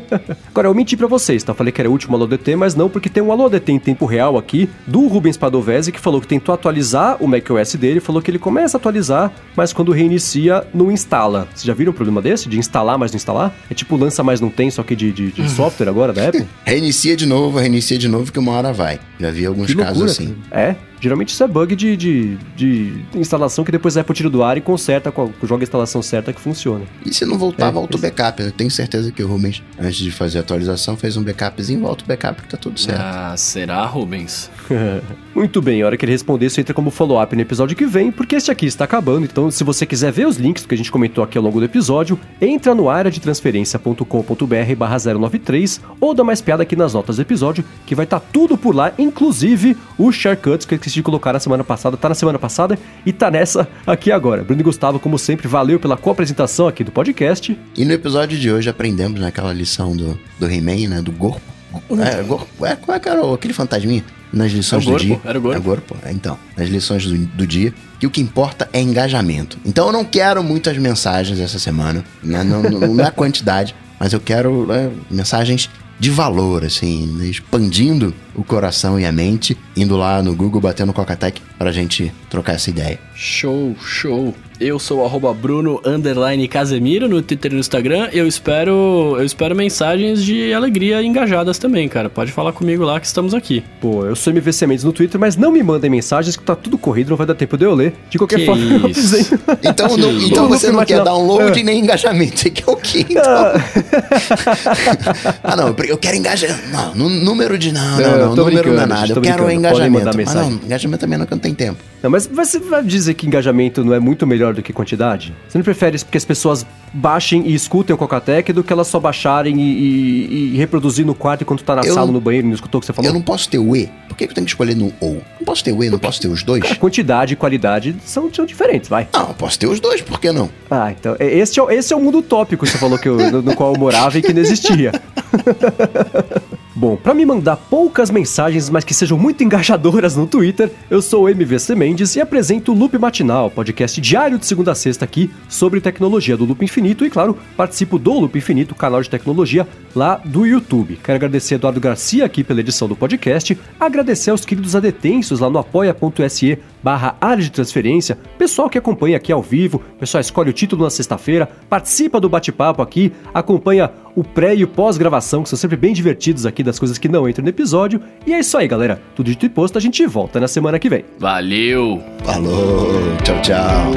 Agora, eu menti pra vocês, tá? Falei que era o último Alô DT, mas não, porque tem um Alô DT em tempo real aqui do Rubens Padovese que falou que tentou atualizar o macOS dele, falou que ele começa a atualizar, mas quando reinicia, não instala. Vocês já viram o problema desse? De instalar, mas não instalar? É tipo lança, mas não tem, só que de, de, de software agora da Apple? reinicia de novo, reinicia de novo, que uma hora vai. Já vi alguns casos assim. É? Geralmente isso é bug de, de, de instalação que depois vai pro tiro do ar e conserta, com- joga a instalação certa que funciona. E se não voltar, É, volta o backup. Eu tenho certeza que o Rubens, antes de fazer a atualização, fez um backupzinho, volta o backup que tá tudo certo. Ah, será, Rubens? Muito bem, a hora que ele responder, isso entra como follow-up no episódio que vem, porque este aqui está acabando. Então, se você quiser ver os links do que a gente comentou aqui ao longo do episódio, entra no área de transferência.com.br barra 093 ou dá mais piada aqui nas notas do episódio, que vai estar tudo por lá, inclusive os sharecuts que eu esqueci de colocar na semana passada, tá na semana passada e tá nessa aqui agora. Bruno e Gustavo, como sempre, valeu pela co-apresentação aqui do podcast. E no episódio de hoje aprendemos naquela lição do, do He-Man, né? Do Gorpo. É, Gorpo. É, qual é que era o- aquele fantasminha? Nas lições o do dia. era o Gorpo. É Gorpo. É, então, nas lições do, do dia. Que o que importa é engajamento. Então eu não quero muitas mensagens essa semana. Né? Não, não, não é quantidade, mas eu quero né, mensagens de valor, assim, expandindo o coração e a mente, indo lá no Google, batendo Coca-Tech pra gente trocar essa ideia. Show, show. Eu sou o arroba Bruno underline Casemiro no Twitter e no Instagram. Eu espero, eu espero mensagens de alegria engajadas também, cara. Pode falar comigo lá que estamos aqui. Pô, eu sou MVC Mendes no Twitter, mas não me mandem mensagens que tá tudo corrido, não vai dar tempo de eu ler. De qualquer Que forma, eu isso. avisei. Então, Que não- então você não quer download É. nem engajamento. Você quer o quê, então? ah, não, eu quero engajamento. Não, número de. Não, Não, não, eu não. tô Número não é nada. Eu quero engajamento. Mas mensagem. não, engajamento também não, que eu não tenho tempo. Não, mas você vai dizer que engajamento não é muito melhor do que quantidade? Você não prefere porque as pessoas baixem e escutem o Cocatec do que elas só baixarem e, e- e reproduzir no quarto enquanto tá na Eu sala, não- no banheiro, e não escutou o que você falou? Eu não posso ter o E. Por que que eu tenho que escolher no OU? Não posso ter o E, não posso ter os dois? Cara, quantidade e qualidade são, são diferentes, vai. Não, eu posso ter os dois, por que não? Ah, então, é- esse é, o- esse é o mundo utópico que você falou que eu- no, no qual eu morava e que não existia. Bom, pra me mandar poucas mensagens, mas que sejam muito engajadoras no Twitter, eu sou o MVC Mendes e apresento o Loop Matinal, podcast diário de segunda a sexta aqui sobre tecnologia do Loop Infinito e, claro, participo do Loop Infinito, canal de tecnologia lá do YouTube. Quero agradecer a Eduardo Garcia aqui pela edição do podcast, agradecer aos queridos adetensos lá no apoia.se barra área de transferência, pessoal que acompanha aqui ao vivo, pessoal escolhe o título na sexta-feira, participa do bate-papo aqui, acompanha o pré e o pós-gravação, que são sempre bem divertidos aqui das coisas que não entram no episódio. E é isso aí, galera. Tudo dito e posto, a gente volta na semana que vem. Valeu! Falou, tchau, tchau.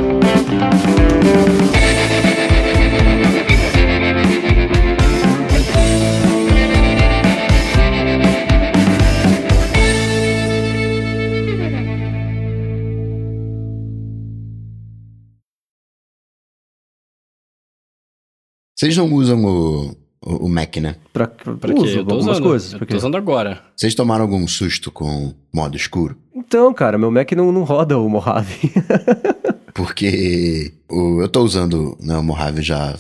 Vocês não usam o, o, o Mac, né? Pra, Pra pra quê? uso Eu tô algumas usando. coisas. Eu tô usando agora. Vocês tomaram algum susto com modo escuro? Então, cara, meu Mac não, não roda o Mojave. Porque o- eu tô usando né, o Mojave já há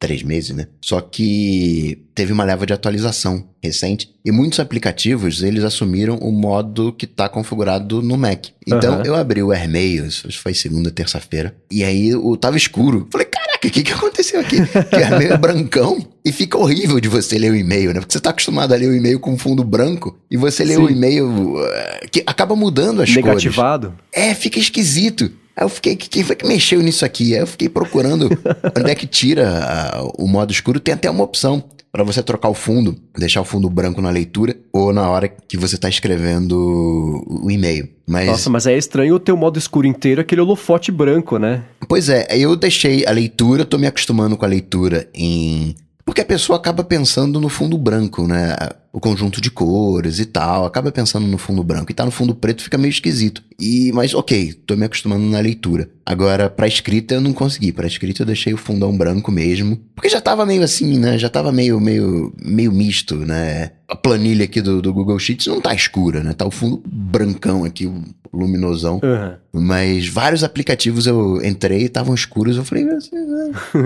três meses, né? Só que teve uma leva de atualização recente e muitos aplicativos eles assumiram o modo que tá configurado no Mac. Então Aham. eu abri o AirMail, isso foi segunda, terça-feira, e aí o tava escuro. Falei, caraca, o que, que aconteceu aqui? Que o AirMail é brancão e fica horrível de você ler o e-mail, né? Porque você tá acostumado a ler o e-mail com fundo branco e você lê Sim. o e-mail eh, que acaba mudando as cores. Negativado. É, fica esquisito. Aí eu fiquei, quem foi que mexeu nisso aqui? Aí eu fiquei procurando onde é que tira ah, o modo escuro. Tem até uma opção para você trocar o fundo, deixar o fundo branco na leitura ou na hora que você tá escrevendo o e-mail. Mas, Nossa, mas é estranho ter o modo escuro inteiro, aquele holofote branco, né? pois é, eu deixei a leitura, tô me acostumando com a leitura em. Porque a pessoa acaba pensando no fundo branco, né? O conjunto de cores e tal, acaba pensando no fundo branco. E tá no fundo preto fica meio esquisito. E, mas ok, tô me acostumando na leitura. Agora, pra escrita eu não consegui. Pra escrita eu deixei o fundão branco mesmo. Porque já tava meio assim, né? Já tava meio, meio, meio misto, né? A planilha aqui do, do Google Sheets não tá escura, né? Tá o fundo brancão aqui, luminosão. Aham. Mas vários aplicativos eu entrei e estavam escuros. Eu falei, "Mas, né?"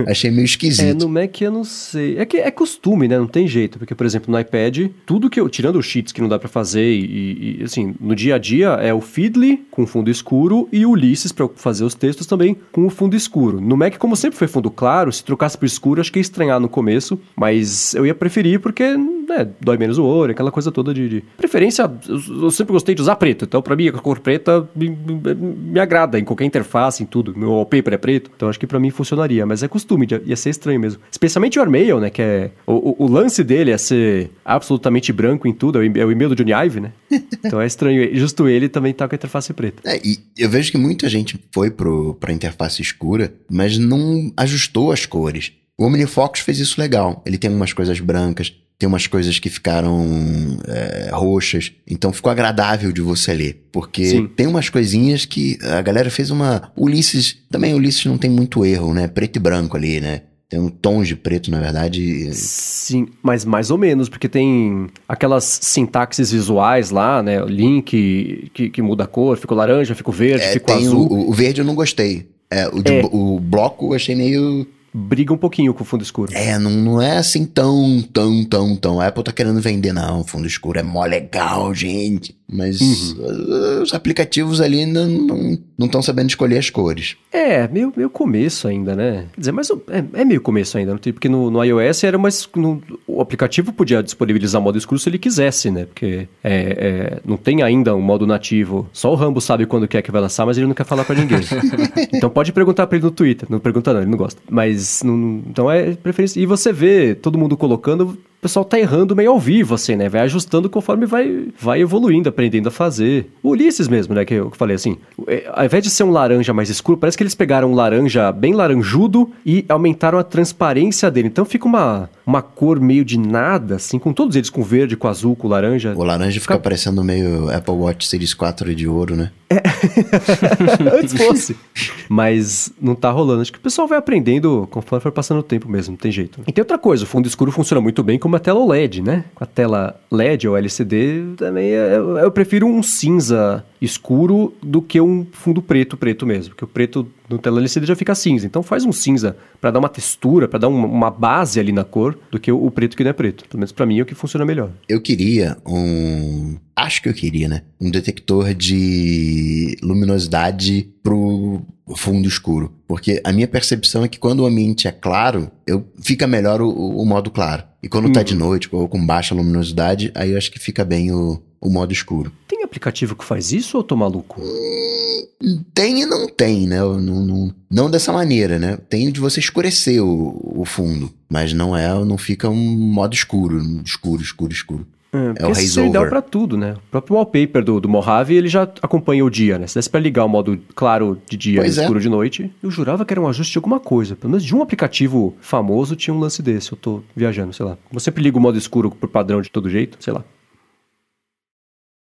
achei meio É, esquisito. no Mac eu não sei. É que é costume, né? Não tem jeito. Porque, por exemplo, no iPad, tudo que eu. Tirando os cheats que não dá pra fazer, e, e, assim, no dia a dia é o Feedly com fundo escuro e o Ulysses pra eu fazer os textos também com o fundo escuro. No Mac, como sempre foi fundo claro, se trocasse pro escuro, acho que ia estranhar no começo, mas eu ia preferir porque né, dói menos o olho, aquela coisa toda de. de... Preferência, eu, eu, sempre gostei de usar preto. Então, pra mim, a cor preta me, me, me agrada em qualquer interface, em tudo. Meu wallpaper é preto. Então, acho que pra mim funcionaria. Mas é costume, ia ser estranho mesmo. Especialmente o Armail, né? Que é. O, o, o, lance dele é ser absolutamente branco em tudo. É o e-mail do Johnny Ive, né? Então é estranho. Justo ele também tá com a interface preta. É, e eu vejo que muita gente foi pro, pra interface escura, mas não ajustou as cores. O OmniFocus fez isso legal. Ele tem umas coisas brancas, tem umas coisas que ficaram é, roxas, então ficou agradável de você ler, porque Sim. tem umas coisinhas que a galera fez uma Ulisses, também Ulisses não tem muito erro, né? Preto e branco ali, né? Tem um tons de preto, na verdade. Sim, mas mais ou menos, porque tem aquelas sintaxes visuais lá, né? O link que, que muda a cor, fica laranja, fica verde, é, fica azul. O, o, verde eu não gostei. É, o, de, é. o bloco eu achei meio briga um pouquinho com o fundo escuro. É, não, não é assim tão, tão, tão, tão. A Apple tá querendo vender, não. Fundo escuro é mó legal, gente. Mas uhum. os aplicativos ali não estão sabendo escolher as cores. É, meio, meio começo ainda, né? Quer dizer, mas é, é meio começo ainda, porque no, no iOS era mais. No, o aplicativo podia disponibilizar modo escuro se ele quisesse, né? Porque é, é, não tem ainda um modo nativo. Só o Rambo sabe quando quer que vai lançar, mas ele não quer falar para ninguém. então pode perguntar pra ele no Twitter. Não pergunta, não, ele não gosta. Mas não, então é preferência. E você vê todo mundo colocando o pessoal tá errando meio ao vivo, assim, né? Vai ajustando conforme vai, vai evoluindo, aprendendo a fazer. O Ulisses mesmo, né? Que eu falei assim, é, ao invés de ser um laranja mais escuro, parece que eles pegaram um laranja bem laranjudo e aumentaram a transparência dele. Então fica uma, uma cor meio de nada, assim, com todos eles com verde, com azul, com laranja. O laranja fica, fica parecendo meio Apple Watch Series 4 de ouro, né? É. Antes fosse. Mas não tá rolando. Acho que o pessoal vai aprendendo conforme for passando o tempo mesmo, não tem jeito. E tem outra coisa, o fundo escuro funciona muito bem com uma tela OLED, né? Com a tela LED ou LCD, também é, eu prefiro um cinza escuro do que um fundo preto, preto mesmo. Porque o preto no tela LCD já fica cinza. Então faz um cinza para dar uma textura, para dar uma, uma, base ali na cor, do que o, o preto que não é preto. Pelo menos para mim é o que funciona melhor. Eu queria um. Acho que eu queria, né? Um detector de luminosidade pro fundo escuro. Porque a minha percepção é que quando o ambiente é claro, eu, fica melhor o, o modo claro. E quando tá de uhum. noite ou com baixa luminosidade, aí eu acho que fica bem o, o modo escuro. Tem aplicativo que faz isso ou tô maluco? Hum, tem e não tem, né? Não, não, não dessa maneira, né? Tem de você escurecer o, o fundo, mas não é, não fica um modo escuro, escuro, escuro, escuro. É, é o isso é ideal para tudo, né? O próprio wallpaper do, do Mojave, ele já acompanha o dia, né? Se desse pra ligar o modo claro de dia pois e é. escuro de noite, eu jurava que era um ajuste de alguma coisa. Pelo menos de um aplicativo famoso tinha um lance desse. Eu tô viajando, sei lá. Eu sempre ligo o modo escuro por padrão de todo jeito, sei lá.